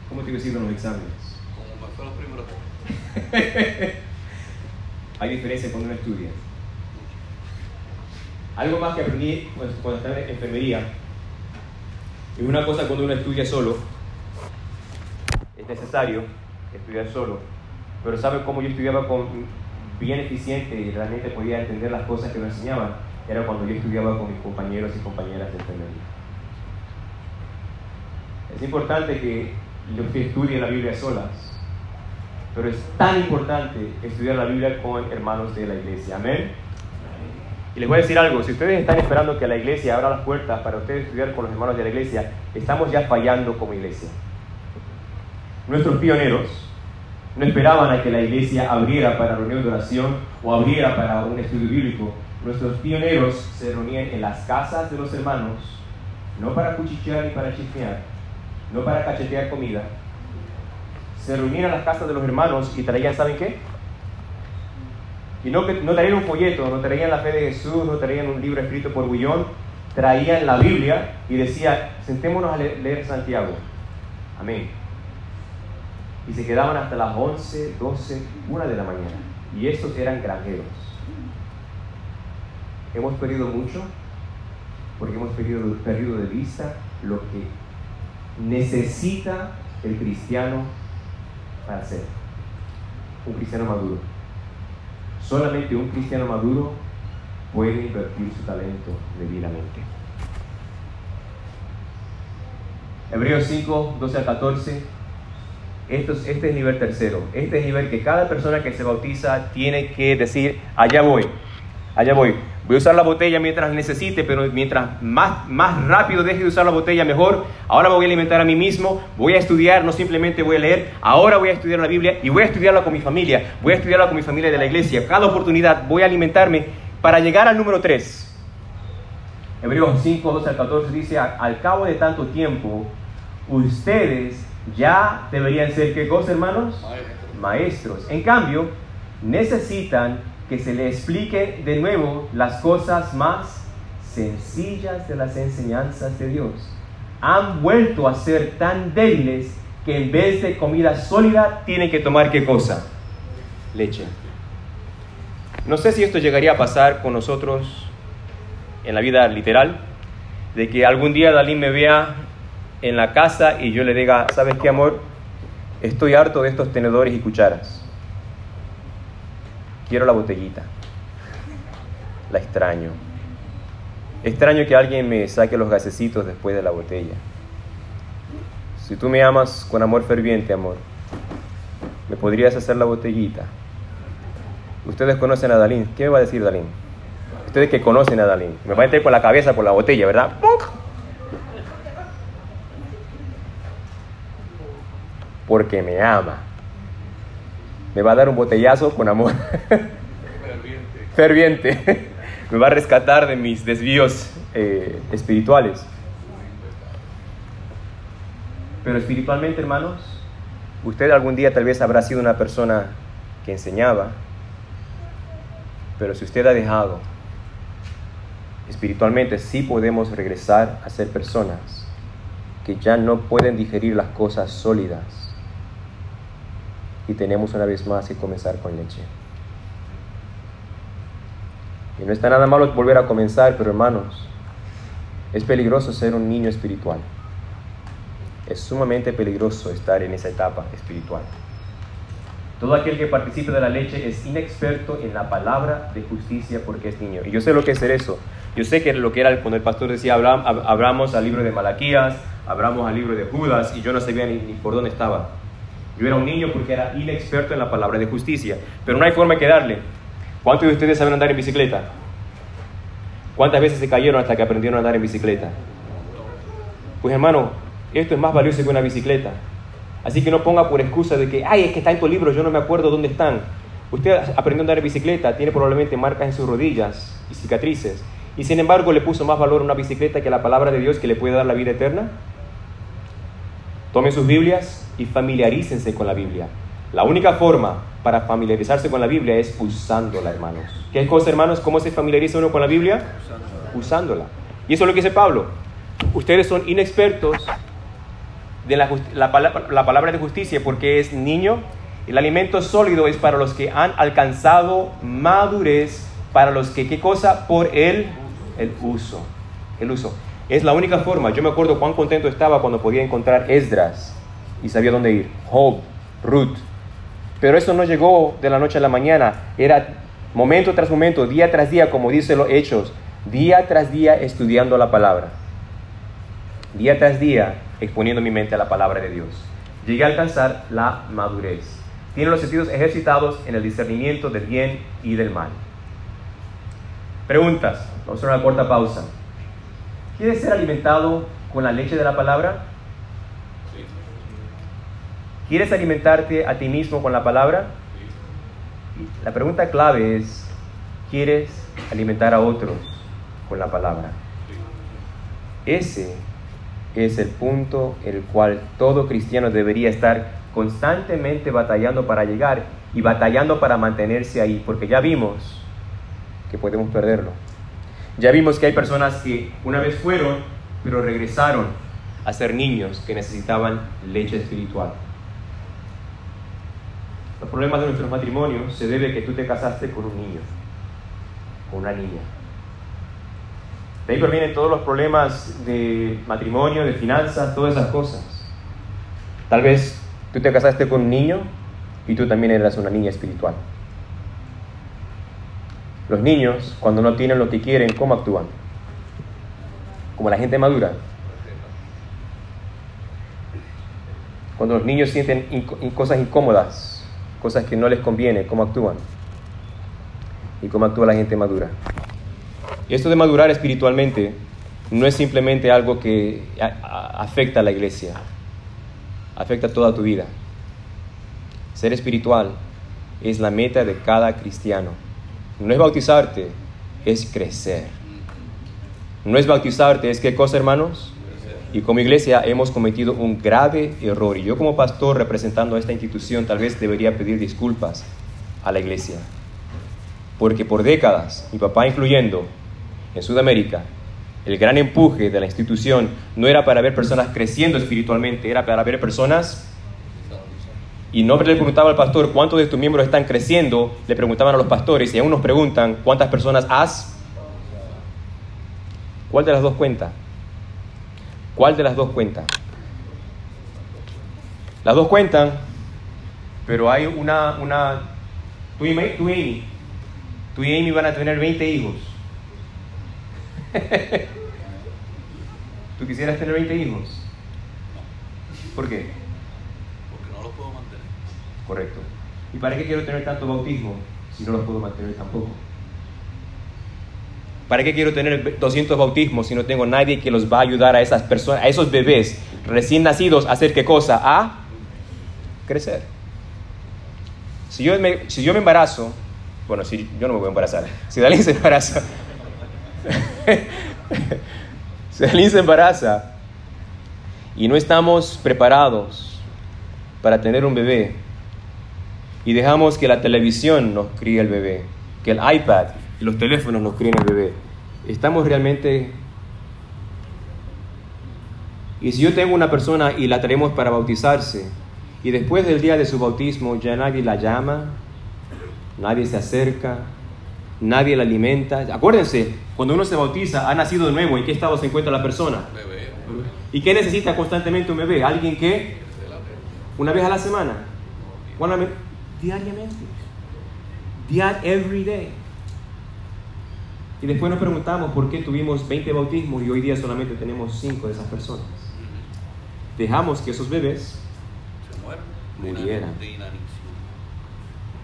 ¿cómo te hubieses ido en los exámenes? Como fue los primeros Hay diferencia cuando uno estudia. Algo más que aprendí cuando estaba en enfermería, es una cosa cuando uno estudia solo, es necesario estudiar solo, pero ¿sabe cómo yo estudiaba con bien eficiente y realmente podía entender las cosas que nos enseñaban era cuando yo estudiaba con mis compañeros y compañeras del medio. Es importante que usted estudie la Biblia solas, pero es tan importante estudiar la Biblia con hermanos de la iglesia. Amén. Y les voy a decir algo, si ustedes están esperando que la iglesia abra las puertas para ustedes estudiar con los hermanos de la iglesia, estamos ya fallando como iglesia. Nuestros pioneros no esperaban a que la iglesia abriera para reunión de oración o abriera para un estudio bíblico. Nuestros pioneros se reunían en las casas de los hermanos, no para cuchichear ni para chismear, no para cachetear comida. Se reunían en las casas de los hermanos y traían, ¿saben qué? Y no, no traían un folleto, no traían la fe de Jesús, no traían un libro escrito por Bullón, traían la Biblia y decía, sentémonos a leer Santiago. Amén. Y se quedaban hasta las 11, 12, 1 de la mañana. Y estos eran granjeros. Hemos perdido mucho porque hemos perdido, perdido de vista lo que necesita el cristiano para ser un cristiano maduro. Solamente un cristiano maduro puede invertir su talento debidamente. Hebreos 5, 12 a 14. Esto es, este es nivel tercero. Este es nivel que cada persona que se bautiza tiene que decir, allá voy, allá voy. Voy a usar la botella mientras necesite, pero mientras más, más rápido deje de usar la botella, mejor. Ahora me voy a alimentar a mí mismo, voy a estudiar, no simplemente voy a leer. Ahora voy a estudiar la Biblia y voy a estudiarla con mi familia. Voy a estudiarla con mi familia de la iglesia. Cada oportunidad voy a alimentarme para llegar al número 3. Hebreos 5, 12 al 14 dice, al cabo de tanto tiempo, ustedes ya deberían ser, ¿qué cosa, hermanos? Maestros. Maestros. En cambio, necesitan que se le explique de nuevo las cosas más sencillas de las enseñanzas de Dios. Han vuelto a ser tan débiles que en vez de comida sólida tienen que tomar qué cosa? Leche. No sé si esto llegaría a pasar con nosotros en la vida literal, de que algún día Dalí me vea en la casa y yo le diga, ¿sabes qué amor? Estoy harto de estos tenedores y cucharas quiero la botellita. La extraño. Extraño que alguien me saque los gasecitos después de la botella. Si tú me amas con amor ferviente, amor, ¿me podrías hacer la botellita? Ustedes conocen a Dalín. ¿Qué me va a decir Dalín? Ustedes que conocen a Dalín. Me va a entrar con la cabeza por la botella, ¿verdad? Porque me ama me va a dar un botellazo con amor. Ferviente. Ferviente. me va a rescatar de mis desvíos eh, espirituales. Pero espiritualmente, hermanos, usted algún día tal vez habrá sido una persona que enseñaba, pero si usted ha dejado, espiritualmente sí podemos regresar a ser personas que ya no pueden digerir las cosas sólidas y tenemos una vez más que comenzar con leche. Y no está nada malo volver a comenzar, pero hermanos, es peligroso ser un niño espiritual. Es sumamente peligroso estar en esa etapa espiritual. Todo aquel que participe de la leche es inexperto en la palabra de justicia porque es niño. Y yo sé lo que es ser eso. Yo sé que lo que era cuando el pastor decía, abramos al libro de Malaquías, abramos al libro de Judas, y yo no sabía ni por dónde estaba. Yo era un niño porque era inexperto en la palabra de justicia, pero no hay forma de darle. ¿Cuántos de ustedes saben andar en bicicleta? ¿Cuántas veces se cayeron hasta que aprendieron a andar en bicicleta? Pues hermano, esto es más valioso que una bicicleta. Así que no ponga por excusa de que, ay, es que está en tu libro, yo no me acuerdo dónde están. Usted aprendió a andar en bicicleta, tiene probablemente marcas en sus rodillas y cicatrices. Y sin embargo le puso más valor a una bicicleta que a la palabra de Dios que le puede dar la vida eterna. Tome sus Biblias, y familiarícense con la Biblia. La única forma para familiarizarse con la Biblia es usándola, hermanos. ¿Qué cosa, hermanos? ¿Cómo se familiariza uno con la Biblia? Usándola. Y eso es lo que dice Pablo. Ustedes son inexpertos de la, la, la palabra de justicia porque es niño. El alimento sólido es para los que han alcanzado madurez, para los que, ¿qué cosa? Por el, el uso. El uso. Es la única forma. Yo me acuerdo cuán contento estaba cuando podía encontrar Esdras y sabía dónde ir. Job, Ruth, Pero eso no llegó de la noche a la mañana, era momento tras momento, día tras día, como dice los hechos, día tras día estudiando la palabra, día tras día exponiendo mi mente a la palabra de Dios. Llegué a alcanzar la madurez. Tiene los sentidos ejercitados en el discernimiento del bien y del mal. Preguntas. Vamos a hacer una corta pausa. ¿Quieres ser alimentado con la leche de la palabra? ¿Quieres alimentarte a ti mismo con la palabra? La pregunta clave es, ¿quieres alimentar a otros con la palabra? Ese es el punto el cual todo cristiano debería estar constantemente batallando para llegar y batallando para mantenerse ahí, porque ya vimos que podemos perderlo. Ya vimos que hay personas que una vez fueron, pero regresaron a ser niños que necesitaban leche espiritual. Los problemas de nuestros matrimonios se debe a que tú te casaste con un niño, con una niña. De ahí provienen todos los problemas de matrimonio, de finanzas, todas esas cosas. Tal vez tú te casaste con un niño y tú también eras una niña espiritual. Los niños, cuando no tienen lo que quieren, ¿cómo actúan? Como la gente madura. Cuando los niños sienten cosas incómodas, cosas que no les conviene, ¿cómo actúan? Y cómo actúa la gente madura. Esto de madurar espiritualmente no es simplemente algo que afecta a la iglesia, afecta toda tu vida. Ser espiritual es la meta de cada cristiano. No es bautizarte, es crecer. No es bautizarte, es qué cosa, hermanos? Y como iglesia hemos cometido un grave error. Y yo como pastor representando a esta institución tal vez debería pedir disculpas a la iglesia. Porque por décadas, mi papá incluyendo, en Sudamérica, el gran empuje de la institución no era para ver personas creciendo espiritualmente, era para ver personas y no le preguntaba al pastor cuántos de tus miembros están creciendo, le preguntaban a los pastores y aún nos preguntan cuántas personas has. ¿Cuál de las dos cuenta? ¿Cuál de las dos cuenta? Las dos cuentan, pero hay una, una, tú y, tú y Amy, tú y Amy van a tener 20 hijos. ¿Tú quisieras tener 20 hijos? ¿Por qué? Correcto. ¿Y para qué quiero tener tanto bautismo si no los puedo mantener tampoco? ¿Para qué quiero tener 200 bautismos si no tengo nadie que los va a ayudar a esas personas, a esos bebés recién nacidos a hacer qué cosa? A crecer. Si yo me, si yo me embarazo, bueno, si yo no me voy a embarazar, si Dalín se embaraza, si Dalín se embaraza y no estamos preparados para tener un bebé, y dejamos que la televisión nos críe el bebé, que el iPad y los teléfonos nos críen el bebé. Estamos realmente... Y si yo tengo una persona y la traemos para bautizarse, y después del día de su bautismo ya nadie la llama, nadie se acerca, nadie la alimenta. Acuérdense, cuando uno se bautiza, ha nacido de nuevo, ¿en qué estado se encuentra la persona? ¿Y qué necesita constantemente un bebé? ¿Alguien que? Una vez a la semana diariamente. Diar every day. Y después nos preguntamos por qué tuvimos 20 bautismos y hoy día solamente tenemos 5 de esas personas. Dejamos que esos bebés murieran.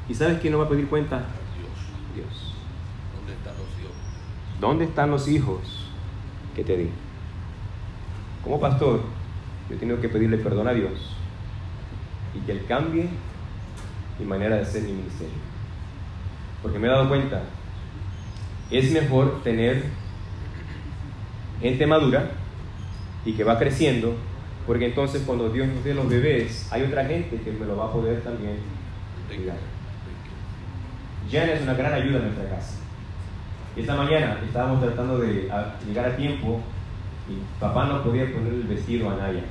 ¿Y sabes quién nos va a pedir cuenta? Dios. Dios. ¿Dónde están los hijos? ¿Dónde están los hijos que te di? Como pastor, yo tengo que pedirle perdón a Dios y que Él cambie mi manera de ser mi ministerio. Porque me he dado cuenta, es mejor tener gente madura y que va creciendo, porque entonces cuando Dios nos dé los bebés, hay otra gente que me lo va a poder también cuidar. Jan es una gran ayuda en nuestra casa. Esta mañana estábamos tratando de llegar a tiempo y papá no podía poner el vestido a Naya.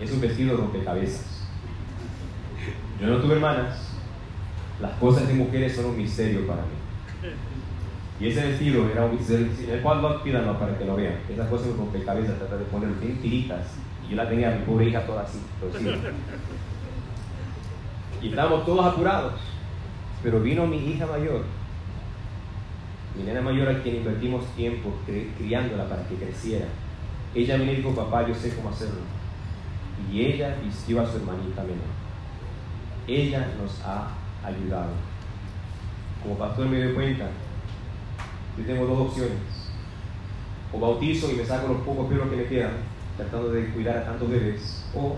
Es un vestido rompecabezas. Yo no tuve hermanas, las cosas de mujeres son un misterio para mí. Y ese vestido era un. El cual no pídanlo para que lo vean. Esas cosas me cabeza tratar de poner bien tiritas. Y yo la tenía a mi pobre hija toda así. Y estábamos todos apurados. Pero vino mi hija mayor, mi nena mayor a quien invertimos tiempo cri- criándola para que creciera. Ella me dijo, papá, yo sé cómo hacerlo. Y ella vistió a su hermanita menor. Ella nos ha ayudado. Como pastor me doy cuenta, yo tengo dos opciones. O bautizo y me saco los pocos pelos que me quedan, tratando de cuidar a tantos bebés, o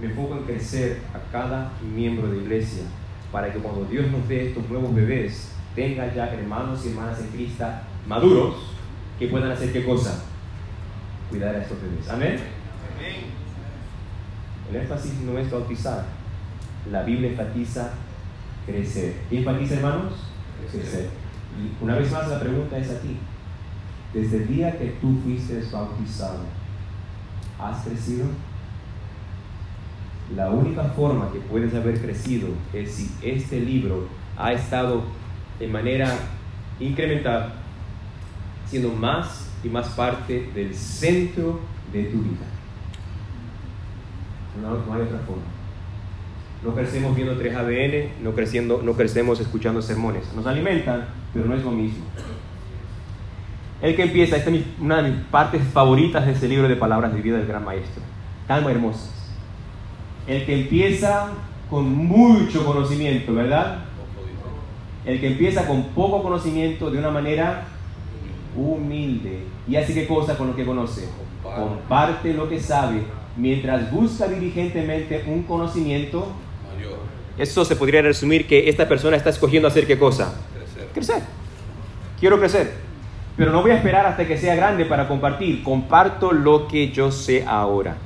me enfoco en crecer a cada miembro de iglesia para que cuando Dios nos dé estos nuevos bebés, tenga ya hermanos y hermanas en Cristo maduros que puedan hacer qué cosa? Cuidar a estos bebés. Amén. El énfasis no es bautizar. La Biblia enfatiza crecer. ¿Qué enfatiza, hermanos? Crecer. Y una vez más la pregunta es a ti. Desde el día que tú fuiste bautizado, ¿has crecido? La única forma que puedes haber crecido es si este libro ha estado de manera incremental, siendo más y más parte del centro de tu vida. No, no hay otra forma. No crecemos viendo 3 ABN, no, creciendo, no crecemos escuchando sermones. Nos alimentan, pero no es lo mismo. El que empieza, esta es una de mis partes favoritas de ese libro de palabras de vida del gran maestro. Tan hermosas. El que empieza con mucho conocimiento, ¿verdad? El que empieza con poco conocimiento de una manera humilde. ¿Y hace qué cosa con lo que conoce? Comparte. Comparte lo que sabe mientras busca diligentemente un conocimiento. Mayor. Eso se podría resumir que esta persona está escogiendo hacer qué cosa? Crecer. Quiero crecer. Pero no voy a esperar hasta que sea grande para compartir. Comparto lo que yo sé ahora.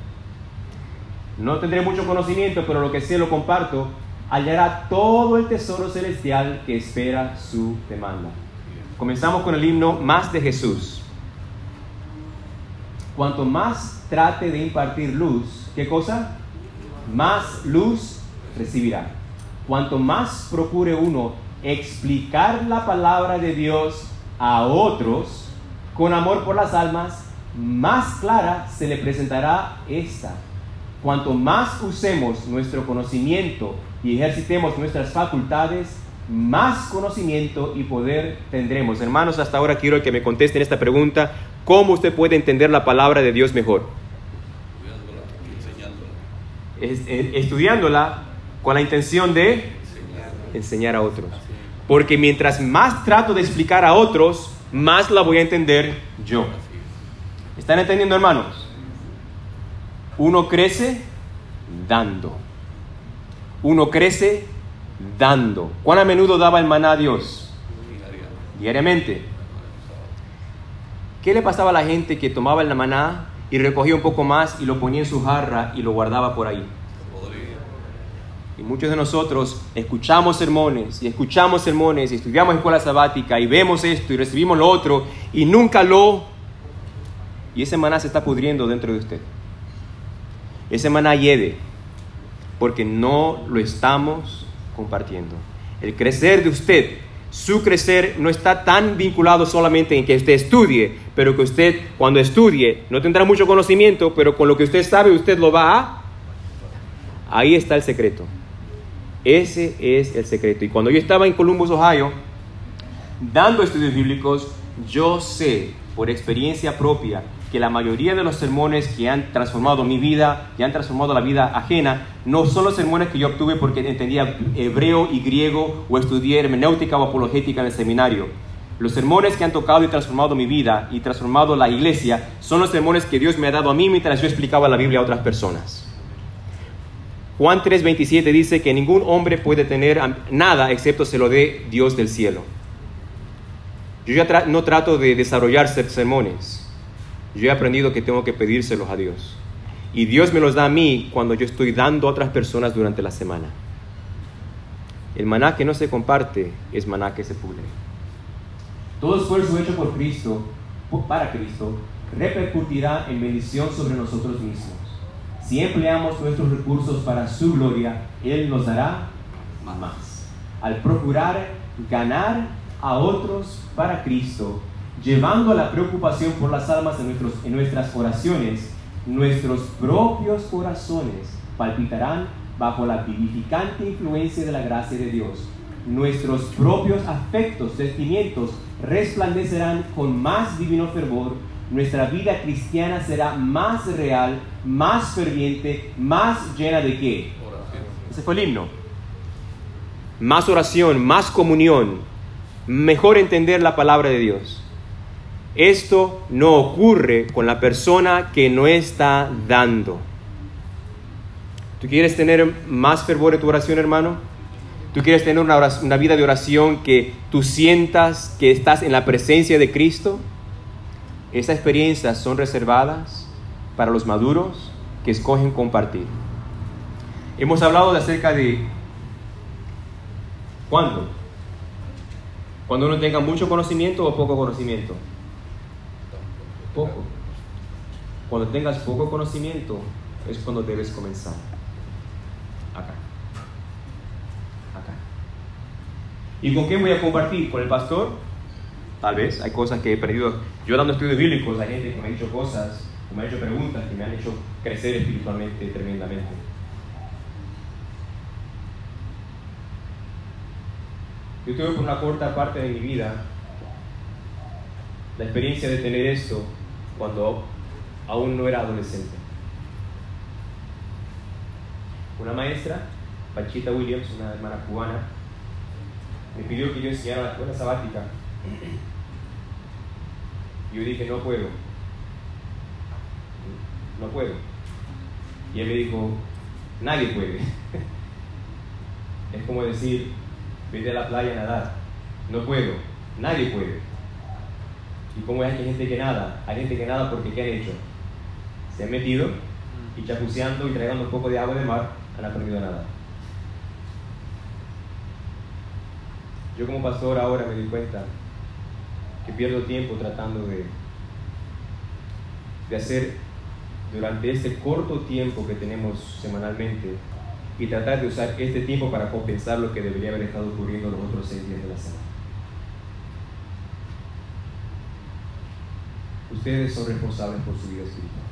No tendré mucho conocimiento, pero lo que sé lo comparto. Hallará todo el tesoro celestial que espera su demanda. Comenzamos con el himno Más de Jesús. Cuanto más trate de impartir luz, ¿qué cosa? Más luz recibirá. Cuanto más procure uno explicar la palabra de Dios a otros con amor por las almas, más clara se le presentará esta. Cuanto más usemos nuestro conocimiento y ejercitemos nuestras facultades, más conocimiento y poder tendremos. Hermanos, hasta ahora quiero que me contesten esta pregunta. ¿Cómo usted puede entender la palabra de Dios mejor? Estudiándola, enseñándola. Es- estudiándola con la intención de enseñar a otros. Porque mientras más trato de explicar a otros, más la voy a entender yo. ¿Están entendiendo, hermanos? Uno crece dando. Uno crece dando. ¿Cuán a menudo daba el maná a Dios? Diariamente. ¿Qué le pasaba a la gente que tomaba el maná y recogía un poco más y lo ponía en su jarra y lo guardaba por ahí? Y muchos de nosotros escuchamos sermones y escuchamos sermones y estudiamos escuela sabática y vemos esto y recibimos lo otro y nunca lo... Y ese maná se está pudriendo dentro de usted. Ese maná hiede porque no lo estamos compartiendo. El crecer de usted, su crecer no está tan vinculado solamente en que usted estudie, pero que usted cuando estudie no tendrá mucho conocimiento, pero con lo que usted sabe usted lo va a... Ahí está el secreto. Ese es el secreto. Y cuando yo estaba en Columbus, Ohio, dando estudios bíblicos, yo sé por experiencia propia que la mayoría de los sermones que han transformado mi vida, que han transformado la vida ajena, no son los sermones que yo obtuve porque entendía hebreo y griego o estudié hermenéutica o apologética en el seminario. Los sermones que han tocado y transformado mi vida y transformado la iglesia son los sermones que Dios me ha dado a mí mientras yo explicaba la Biblia a otras personas. Juan 3:27 dice que ningún hombre puede tener nada excepto se lo dé Dios del cielo. Yo ya no trato de desarrollar ser- sermones. Yo he aprendido que tengo que pedírselos a Dios. Y Dios me los da a mí cuando yo estoy dando a otras personas durante la semana. El maná que no se comparte es maná que se pudre. Todo esfuerzo hecho por Cristo, para Cristo, repercutirá en bendición sobre nosotros mismos. Si empleamos nuestros recursos para su gloria, Él nos dará más. Al procurar ganar a otros para Cristo, llevando la preocupación por las almas en, en nuestras oraciones, nuestros propios corazones palpitarán bajo la vivificante influencia de la gracia de Dios, nuestros propios afectos, sentimientos resplandecerán con más divino fervor, nuestra vida cristiana será más real, más ferviente, más llena de qué? Oración. Ese fue el himno. Más oración, más comunión, mejor entender la palabra de Dios. Esto no ocurre con la persona que no está dando. ¿Tú quieres tener más fervor en tu oración, hermano? ¿Tú quieres tener una, oración- una vida de oración que tú sientas que estás en la presencia de Cristo? Estas experiencias son reservadas para los maduros que escogen compartir. Hemos hablado de acerca de cuándo. Cuando uno tenga mucho conocimiento o poco conocimiento. Poco. Cuando tengas poco conocimiento es cuando debes comenzar. Acá. Acá. ¿Y con quién voy a compartir? ¿Con el pastor? Tal vez. Hay cosas que he perdido. Yo dando estudios bíblicos, hay gente que me ha dicho cosas, que me ha hecho preguntas, que me han hecho crecer espiritualmente tremendamente. Yo tuve por una corta parte de mi vida la experiencia de tener esto cuando aún no era adolescente. Una maestra, Pachita Williams, una hermana cubana, me pidió que yo enseñara la escuela sabática. Yo dije, no puedo. No puedo. Y él me dijo, nadie puede. es como decir, vete a la playa a nadar. No puedo. Nadie puede. ¿Y cómo es que hay gente que nada? Hay gente que nada porque ¿qué han hecho? Se han metido y chapuceando y tragando un poco de agua de mar, han aprendido nada. Yo como pastor ahora me di cuenta que pierdo tiempo tratando de, de hacer durante este corto tiempo que tenemos semanalmente y tratar de usar este tiempo para compensar lo que debería haber estado ocurriendo los otros seis días de la semana. Ustedes son responsables por su vida espiritual.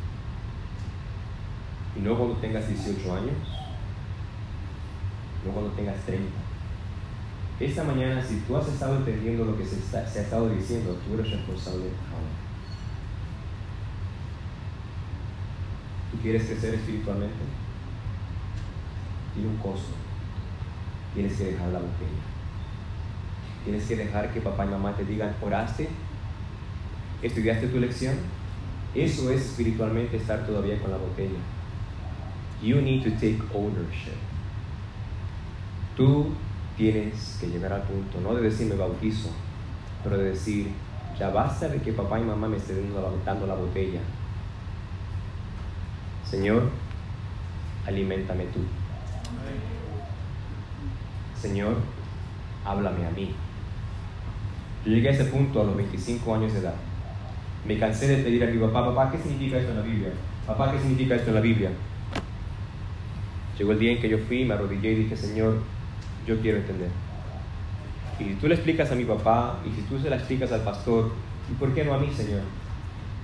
Y no cuando tengas 18 años, no cuando tengas 30. Esta mañana, si tú has estado entendiendo lo que se, ha estado diciendo, tú eres responsable ahora. ¿Tú quieres crecer espiritualmente? Tiene un costo. Tienes que dejar la botella. Tienes que dejar que papá y mamá te digan, oraste, estudiaste tu lección. Eso es espiritualmente estar todavía con la botella. You need to take ownership. Tú tienes que llegar al punto, no de decir me bautizo, pero de decir, ya basta de que papá y mamá me estén dando la- botella. Señor, aliméntame tú. Señor, háblame a mí. Yo llegué a ese punto a los 25 años de edad. Me cansé de pedir a mi papá, papá, ¿qué significa esto en la Biblia? Papá, ¿qué significa esto en la Biblia? Llegó el día en que yo fui, me arrodillé y dije, Señor, yo quiero entender. Y si tú le explicas a mi papá, y si tú se la explicas al pastor, ¿y por qué no a mí, Señor?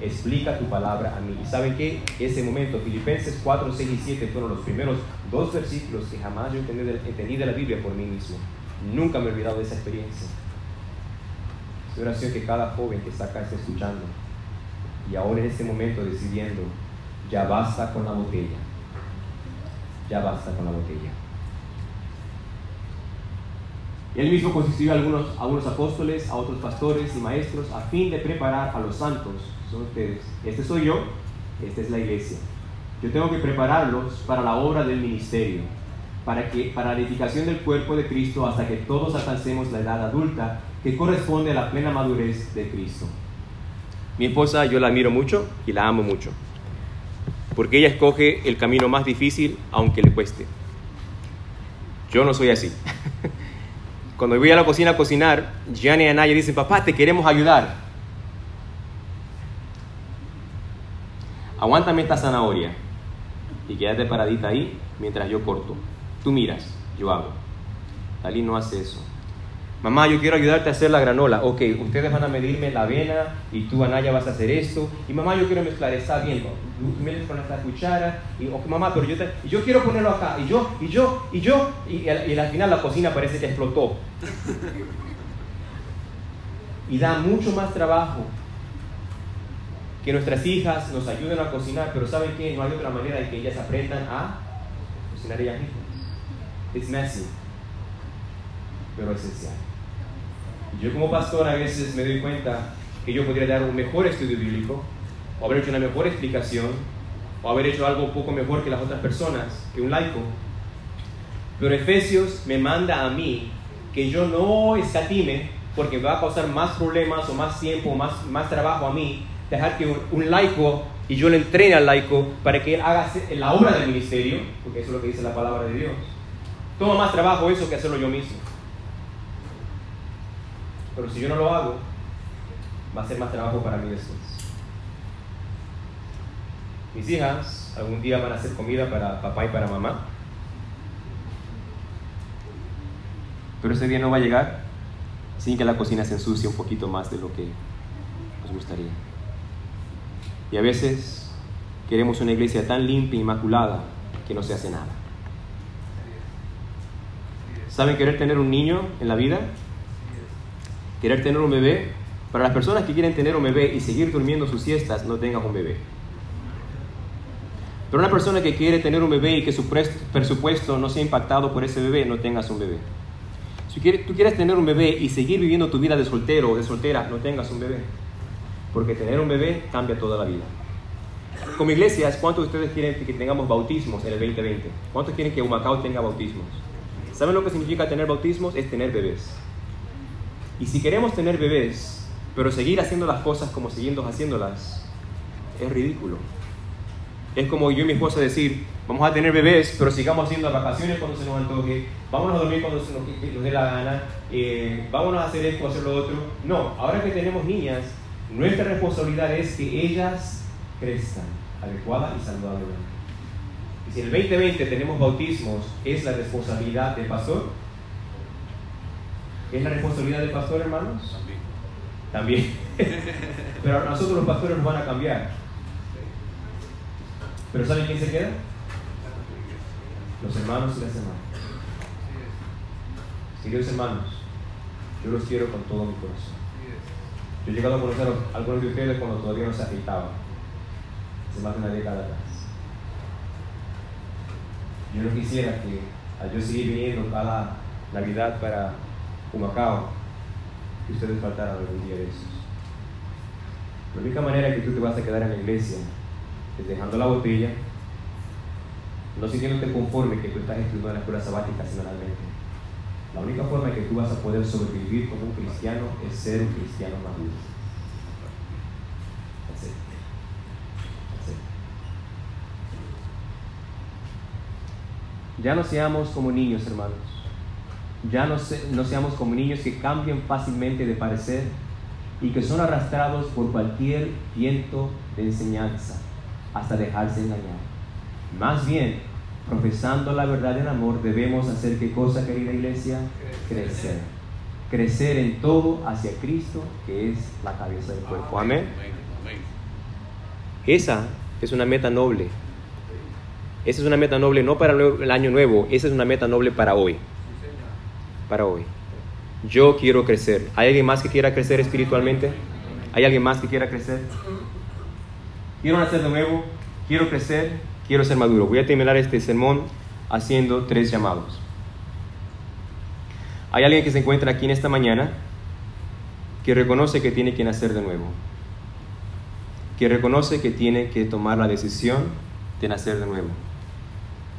Explica tu palabra a mí. ¿Y saben qué? Ese momento, Filipenses 4, 6 y 7 fueron los primeros dos versículos que jamás yo entendí de, la Biblia por mí mismo. Nunca me he olvidado de esa experiencia. Es una oración que cada joven que está acá está escuchando. Y ahora en este momento decidiendo, ya basta con la botella. Ya basta con la botella. Él mismo constituyó a algunos, a algunos apóstoles, a otros pastores y maestros a fin de preparar a los santos. Son ustedes. Este soy yo, esta es la iglesia. Yo tengo que prepararlos para la obra del ministerio, para, que, para la edificación del cuerpo de Cristo hasta que todos alcancemos la edad adulta que corresponde a la plena madurez de Cristo. Mi esposa yo la admiro mucho y la amo mucho, porque ella escoge el camino más difícil aunque le cueste. Yo no soy así. Cuando voy a la cocina a cocinar, Gianni y Anaya dicen, papá, te queremos ayudar. Aguántame esta zanahoria y quédate paradita ahí mientras yo corto. Tú miras, yo hago. Dalí no hace eso. Mamá, yo quiero ayudarte a hacer la granola. Ok, ustedes van a medirme la avena y tú, Anaya, vas a hacer esto. Y mamá, yo quiero mezclar. Está bien, me con esta cuchara. Y, ok, mamá, pero yo, te- y yo quiero ponerlo acá. Y yo, y yo, y yo. Y, al- y al final la cocina parece que explotó. Y da mucho más trabajo que nuestras hijas nos ayuden a cocinar, pero ¿saben qué? No hay otra manera de que ellas aprendan a cocinar ellas mismas. It's messy, pero esencial. Y Yo como pastor a veces me doy cuenta que yo podría dar un mejor estudio bíblico, o haber hecho una mejor explicación, o haber hecho algo un poco mejor que las otras personas, que un laico. Pero Efesios me manda a mí que yo no escatime, porque va a causar más problemas o más tiempo, más, más trabajo a mí, dejar que un, un laico, y yo le entrene al laico para que él haga la obra del ministerio, porque eso es lo que dice la palabra de Dios. Toma más trabajo eso que hacerlo yo mismo. Pero si yo no lo hago, va a ser más trabajo para mí después. Mis hijas algún día van a hacer comida para papá y para mamá. Pero ese día no va a llegar sin que la cocina se ensucie un poquito más de lo que nos gustaría. Y a veces queremos una iglesia tan limpia e inmaculada que no se hace nada. ¿Saben querer tener un niño en la vida? Querer tener un bebé. Para las personas que quieren tener un bebé y seguir durmiendo sus siestas, no tengas un bebé. Pero una persona que quiere tener un bebé y que su pres- presupuesto no sea impactado por ese bebé, no tengas un bebé. Si tú quieres tener un bebé y seguir viviendo tu vida de soltero o de soltera, no tengas un bebé. Porque tener un bebé cambia toda la vida. Como iglesias, ¿cuántos de ustedes quieren que tengamos bautismos en el 2020? ¿Cuántos quieren que Humacao tenga bautismos? ¿Saben lo que significa tener bautismos? Es tener bebés. Y si queremos tener bebés, pero seguir haciendo las cosas como seguimos haciéndolas, es ridículo. Es como yo y mi esposa decir, vamos a tener bebés, pero sigamos haciendo vacaciones cuando se nos antoje, vámonos a dormir cuando se nos, nos dé la gana, eh, vámonos a hacer esto, a hacer lo otro. No, ahora que tenemos niñas, nuestra responsabilidad es que ellas crezcan adecuada y saludablemente. Y si en el 2020 tenemos bautismos, ¿es la responsabilidad del pastor? ¿Es la responsabilidad del pastor, hermanos? También. También. Pero a nosotros los pastores nos van a cambiar. Pero ¿saben quién se queda? Los hermanos y las hermanas. Queridos hermanos, yo los quiero con todo mi corazón. Yo he llegado a conocer a algunos de ustedes cuando todavía no se afeitaban, hace más de una década atrás. Yo no quisiera que al yo seguir viniendo cada Navidad para Humacao, que ustedes faltaran algún día de esos. La única manera que tú te vas a quedar en la iglesia es dejando la botella, no sintiéndote conforme que tú estás estudiando en la escuela sabática semanalmente. La única forma en que tú vas a poder sobrevivir como un cristiano es ser un cristiano maduro. Ya no seamos como niños, hermanos. Ya no seamos como niños que cambian fácilmente de parecer y que son arrastrados por cualquier viento de enseñanza hasta dejarse engañar. Más bien, profesando la verdad en amor, debemos hacer qué cosa, querida iglesia? Crecer. Crecer en todo hacia Cristo, que es la cabeza del cuerpo. Amén. Esa es una meta noble. Esa es una meta noble no para el año nuevo, esa es una meta noble para hoy. Para hoy. Yo quiero crecer. ¿Hay alguien más que quiera crecer espiritualmente? ¿Hay alguien más que quiera crecer? Quiero nacer de nuevo, quiero crecer, quiero ser maduro. Voy a terminar este sermón haciendo tres llamados. Hay alguien que se encuentra aquí en esta mañana que reconoce que tiene que nacer de nuevo que reconoce que tiene que tomar la decisión de nacer de nuevo.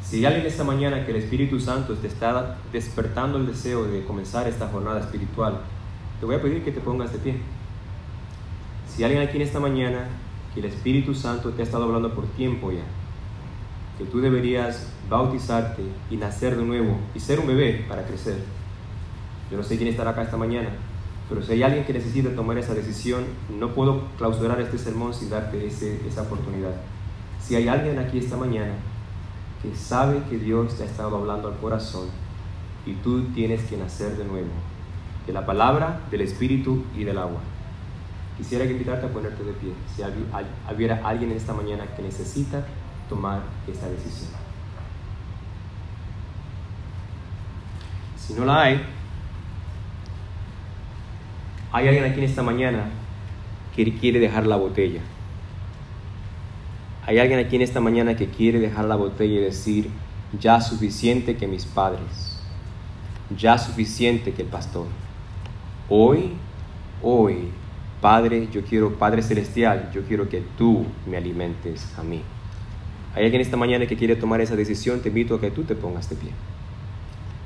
Si hay alguien esta mañana que el Espíritu Santo te está despertando el deseo de comenzar esta jornada espiritual, te voy a pedir que te pongas de pie. Si hay alguien aquí en esta mañana que el Espíritu Santo te ha estado hablando por tiempo ya, que tú deberías bautizarte y nacer de nuevo y ser un bebé para crecer. Yo no sé quién estará acá esta mañana, pero si hay alguien que necesita tomar esa decisión, no puedo clausurar este sermón sin darte ese- esa oportunidad. Si hay alguien aquí esta mañana que sabe que Dios te ha estado hablando al corazón y tú tienes que nacer de nuevo, de la palabra, del espíritu y del agua. Quisiera invitarte a ponerte de pie, si hubiera alguien en esta mañana que necesita tomar esta decisión. Si no la hay, hay alguien aquí en esta mañana que quiere dejar la botella. Hay alguien aquí en esta mañana que quiere dejar la botella y decir, ya suficiente que mis padres, ya suficiente que el pastor. Hoy, hoy, Padre, yo quiero, Padre Celestial, yo quiero que tú me alimentes a mí. Hay alguien esta mañana que quiere tomar esa decisión, te invito a que tú te pongas de pie.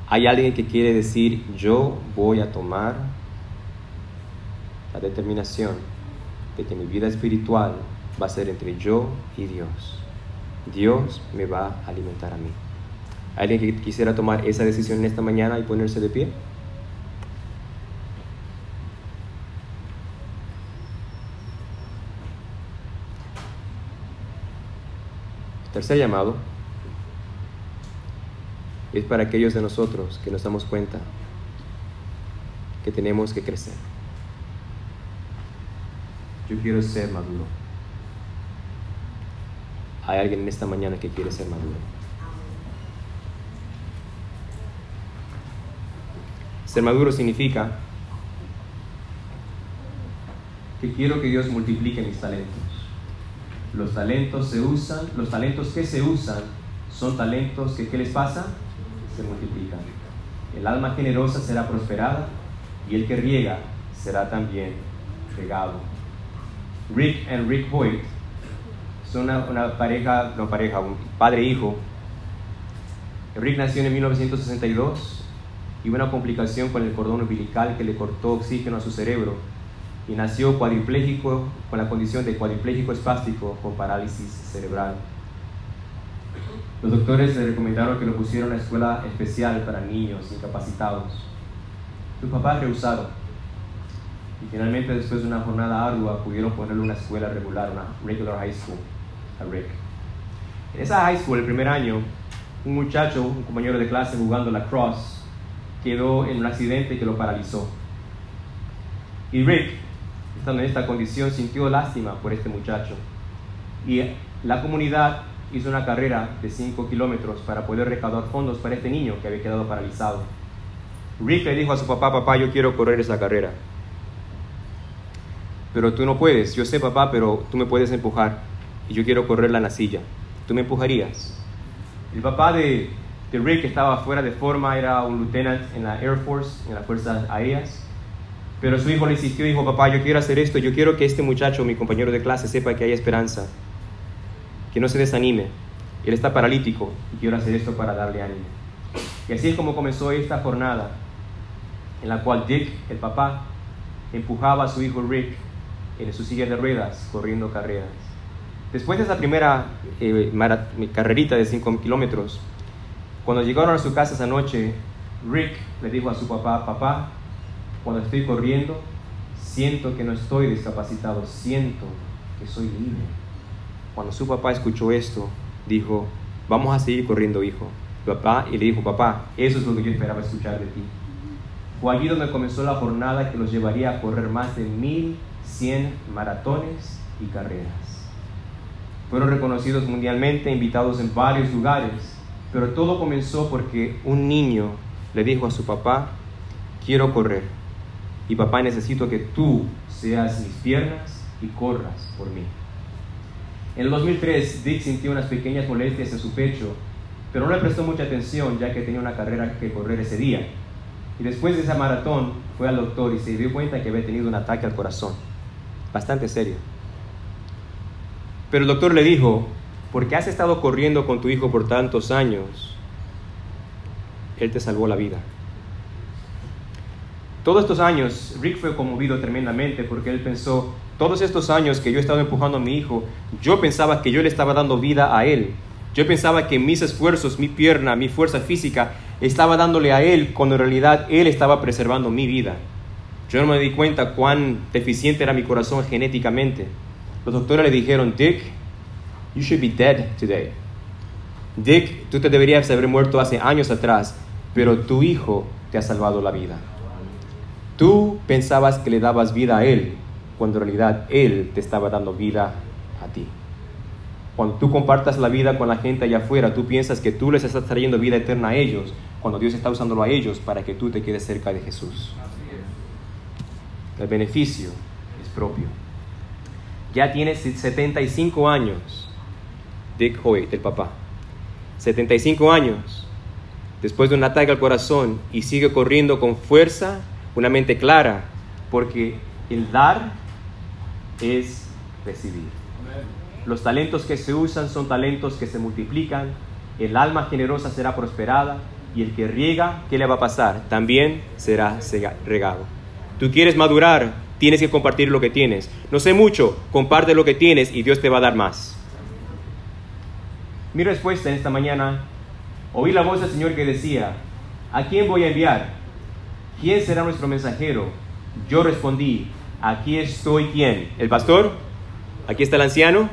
Hay alguien que quiere decir, yo voy a tomar la determinación de que mi vida espiritual va a ser entre yo y Dios. Dios me va a alimentar a mí. ¿Hay ¿Alguien que quisiera tomar esa decisión esta mañana y ponerse de pie? Tercer llamado es para aquellos de nosotros que nos damos cuenta que tenemos que crecer. Yo quiero ser maduro. Hay alguien en esta mañana que quiere ser maduro. Ser maduro significa que quiero que Dios multiplique mis talentos. Los talentos se usan, los talentos que se usan son talentos que ¿qué les pasa? Se multiplican. El alma generosa será prosperada y el que riega será también regado. Rick and Rick Hoyt son una, una pareja, no pareja, un padre e hijo. Rick nació en 1962 y hubo una complicación con el cordón umbilical que le cortó oxígeno a su cerebro y nació cuadripléjico con la condición de cuadripléjico espástico con parálisis cerebral. Los doctores le recomendaron que lo pusieran en una escuela especial para niños incapacitados. Su papá rehusado y finalmente después de una jornada ardua pudieron ponerle una escuela regular, una regular high school a Rick. En esa high school, el primer año, un muchacho, un compañero de clase jugando lacrosse, quedó en un accidente que lo paralizó. Y Rick, estando en esta condición, sintió lástima por este muchacho. Y la comunidad hizo una carrera de 5 kilómetros para poder recaudar fondos para este niño que había quedado paralizado. Rick le dijo a su papá, papá, yo quiero correr esa carrera. Pero tú no puedes, yo sé papá, pero tú me puedes empujar. Y yo quiero correrla en la silla. ¿Tú me empujarías? El papá de, de Rick estaba fuera de forma, era un lieutenant en la Air Force, en las Fuerzas Aéreas. Pero su hijo le insistió y dijo, papá, yo quiero hacer esto, yo quiero que este muchacho, mi compañero de clase, sepa que hay esperanza, que no se desanime. Él está paralítico y quiero hacer esto para darle ánimo. Y así es como comenzó esta jornada, en la cual Dick, el papá, empujaba a su hijo Rick en su silla de ruedas, corriendo carreras. Después de esa primera eh, carrerita de 5 kilómetros, cuando llegaron a su casa esa noche, Rick le dijo a su papá, papá, cuando estoy corriendo, siento que no estoy discapacitado, siento que soy libre. Cuando su papá escuchó esto, dijo, vamos a seguir corriendo, hijo. Papá, y le dijo, papá, eso es lo que yo esperaba escuchar de ti. Fue allí donde comenzó la jornada que los llevaría a correr más de 1100 maratones y carreras. Fueron reconocidos mundialmente, invitados en varios lugares, pero todo comenzó porque un niño le dijo a su papá, quiero correr, y papá necesito que tú seas mis piernas y corras por mí. En el 2003, Dick sintió unas pequeñas molestias en su pecho, pero no le prestó mucha atención ya que tenía una carrera que correr ese día. Y después de esa maratón fue al doctor y se dio cuenta que había tenido un ataque al corazón, bastante serio. Pero el doctor le dijo, porque has estado corriendo con tu hijo por tantos años, él te salvó la vida. Todos estos años, Rick fue conmovido tremendamente porque él pensó, todos estos años que yo he estado empujando a mi hijo, yo pensaba que yo le estaba dando vida a él. Yo pensaba que mis esfuerzos, mi pierna, mi fuerza física, estaba dándole a él, cuando en realidad él estaba preservando mi vida. Yo no me di cuenta cuán deficiente era mi corazón genéticamente. Los doctores le dijeron, Dick, you should be dead today. Dick, tú te deberías haber muerto hace años atrás, pero tu hijo te ha salvado la vida. Tú pensabas que le dabas vida a Él, cuando en realidad Él te estaba dando vida a ti. Cuando tú compartas la vida con la gente allá afuera, tú piensas que tú les estás trayendo vida eterna a ellos, cuando Dios está usándolo a ellos para que tú te quedes cerca de Jesús. El beneficio es propio. Ya tienes 75 años, Dick Hoyt, el papá. 75 años, después de un ataque al corazón, y sigue corriendo con fuerza, una mente clara, porque el dar es recibir. Los talentos que se usan son talentos que se multiplican, el alma generosa será prosperada y el que riega, ¿qué le va a pasar? También será regado. Tú quieres madurar, tienes que compartir lo que tienes. No sé mucho, comparte lo que tienes y Dios te va a dar más. Mi respuesta en esta mañana, oí la voz del Señor que decía, ¿a quién voy a enviar? ¿Quién será nuestro mensajero? Yo respondí, aquí estoy quién? ¿El pastor? ¿Aquí está el anciano?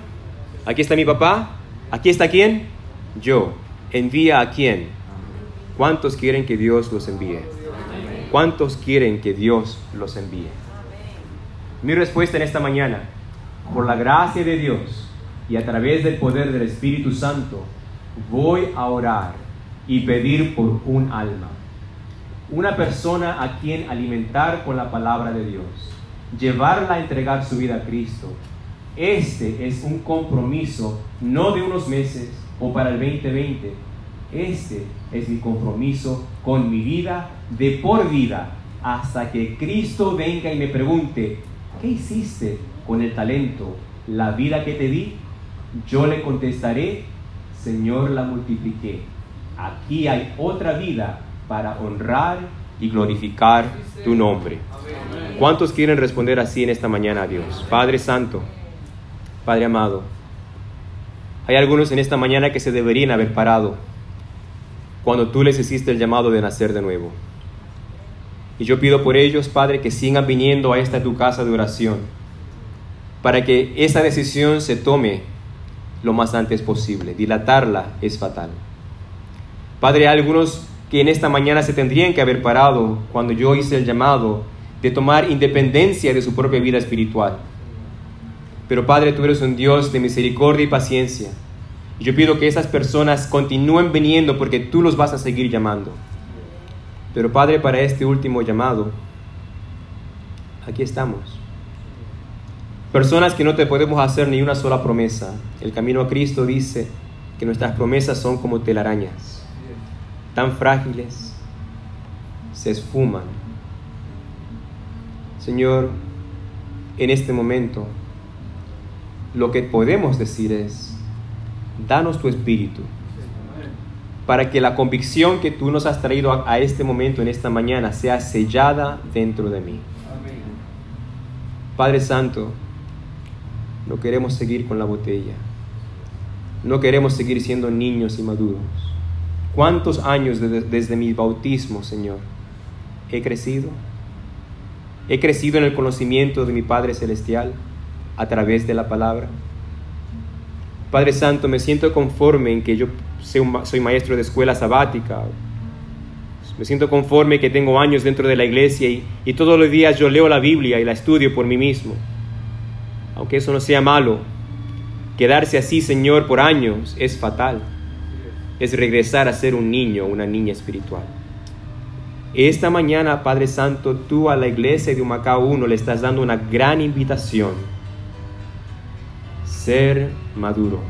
¿Aquí está mi papá? ¿Aquí está quién? Yo. ¿Envía a quién? ¿Cuántos quieren que Dios los envíe? ¿Cuántos quieren que Dios los envíe? Mi respuesta en esta mañana, por la gracia de Dios y a través del poder del Espíritu Santo, voy a orar y pedir por un alma. Una persona a quien alimentar con la palabra de Dios, llevarla a entregar su vida a Cristo. Este es un compromiso no de unos meses o para el 2020. Este es mi compromiso con mi vida de por vida hasta que Cristo venga y me pregunte, ¿qué hiciste con el talento, la vida que te di? Yo le contestaré, Señor, la multipliqué. Aquí hay otra vida para honrar y glorificar tu nombre. ¿Cuántos quieren responder así en esta mañana a Dios? Padre Santo, Padre amado, hay algunos en esta mañana que se deberían haber parado cuando tú les hiciste el llamado de nacer de nuevo. Y yo pido por ellos, Padre, que sigan viniendo a esta tu casa de oración, para que esa decisión se tome lo más antes posible. Dilatarla es fatal. Padre, algunos que en esta mañana se tendrían que haber parado cuando yo hice el llamado de tomar independencia de su propia vida espiritual. Pero Padre, tú eres un Dios de misericordia y paciencia yo pido que esas personas continúen viniendo porque tú los vas a seguir llamando. Pero Padre, para este último llamado, aquí estamos. Personas que no te podemos hacer ni una sola promesa. El camino a Cristo dice que nuestras promesas son como telarañas, tan frágiles, se esfuman. Señor, en este momento, lo que podemos decir es, danos tu espíritu, para que la convicción que tú nos has traído a, este momento, en esta mañana, sea sellada dentro de mí. Padre Santo, no queremos seguir con la botella. No queremos seguir siendo niños y maduros. ¿Cuántos años desde mi bautismo, Señor, he crecido? He crecido en el conocimiento de mi Padre Celestial a través de la palabra. Padre Santo, me siento conforme en que yo soy maestro de escuela sabática. Me siento conforme que tengo años dentro de la iglesia y, y todos los días yo leo la Biblia y la estudio por mí mismo. Aunque eso no sea malo, quedarse así, Señor, por años es fatal. Es regresar a ser un niño una niña espiritual. Esta mañana, Padre Santo, tú a la iglesia de Humacao 1 le estás dando una gran invitación ser maduros,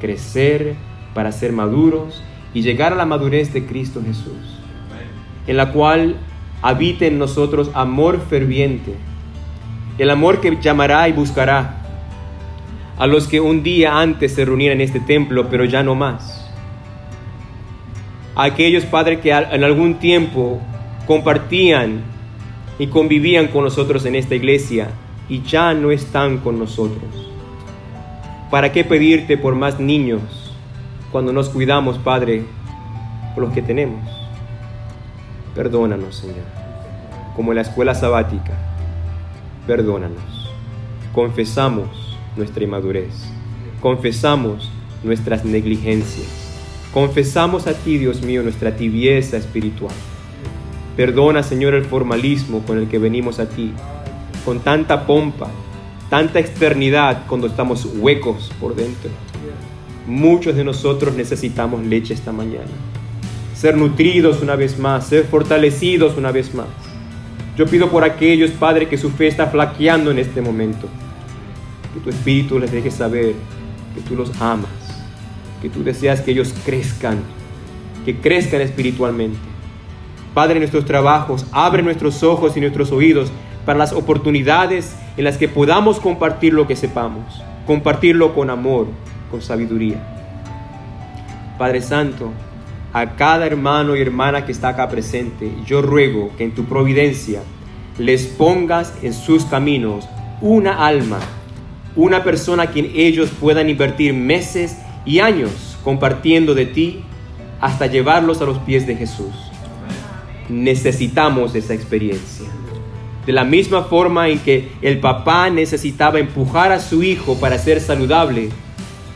crecer para ser maduros y llegar a la madurez de Cristo Jesús, en la cual habite en nosotros amor ferviente, el amor que llamará y buscará a los que un día antes se reunían en este templo, pero ya no más. Aquellos padres que en algún tiempo compartían y convivían con nosotros en esta iglesia y ya no están con nosotros. ¿Para qué pedirte por más niños cuando nos cuidamos, Padre, por los que tenemos? Perdónanos, Señor, como en la escuela sabática. Perdónanos. Confesamos nuestra inmadurez. Confesamos nuestras negligencias. Confesamos a ti, Dios mío, nuestra tibieza espiritual. Perdona, Señor, el formalismo con el que venimos a ti, con tanta pompa, tanta externidad cuando estamos huecos por dentro. Muchos de nosotros necesitamos leche esta mañana. Ser nutridos una vez más, ser fortalecidos una vez más. Yo pido por aquellos, Padre, que su fe está flaqueando en este momento. Que tu Espíritu les deje saber que tú los amas, que tú deseas que ellos crezcan, que crezcan espiritualmente. Padre, nuestros trabajos, abre nuestros ojos y nuestros oídos para las oportunidades en las que podamos compartir lo que sepamos, compartirlo con amor, con sabiduría. Padre Santo, a cada hermano y hermana que está acá presente, yo ruego que en tu providencia les pongas en sus caminos una alma, una persona a quien ellos puedan invertir meses y años compartiendo de ti hasta llevarlos a los pies de Jesús. Necesitamos esa experiencia. De la misma forma en que el papá necesitaba empujar a su hijo para ser saludable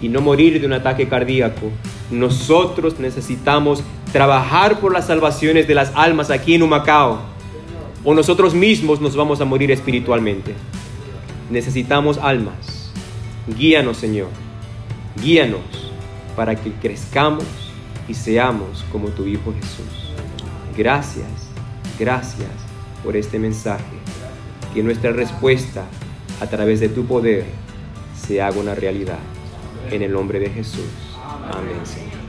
y no morir de un ataque cardíaco, nosotros necesitamos trabajar por las salvaciones de las almas aquí en Humacao o nosotros mismos nos vamos a morir espiritualmente. Necesitamos almas. Guíanos, Señor. Guíanos para que crezcamos y seamos como tu Hijo Jesús. Gracias, gracias por este mensaje. Que nuestra respuesta a través de tu poder se haga una realidad. En el nombre de Jesús. Amén, Señor.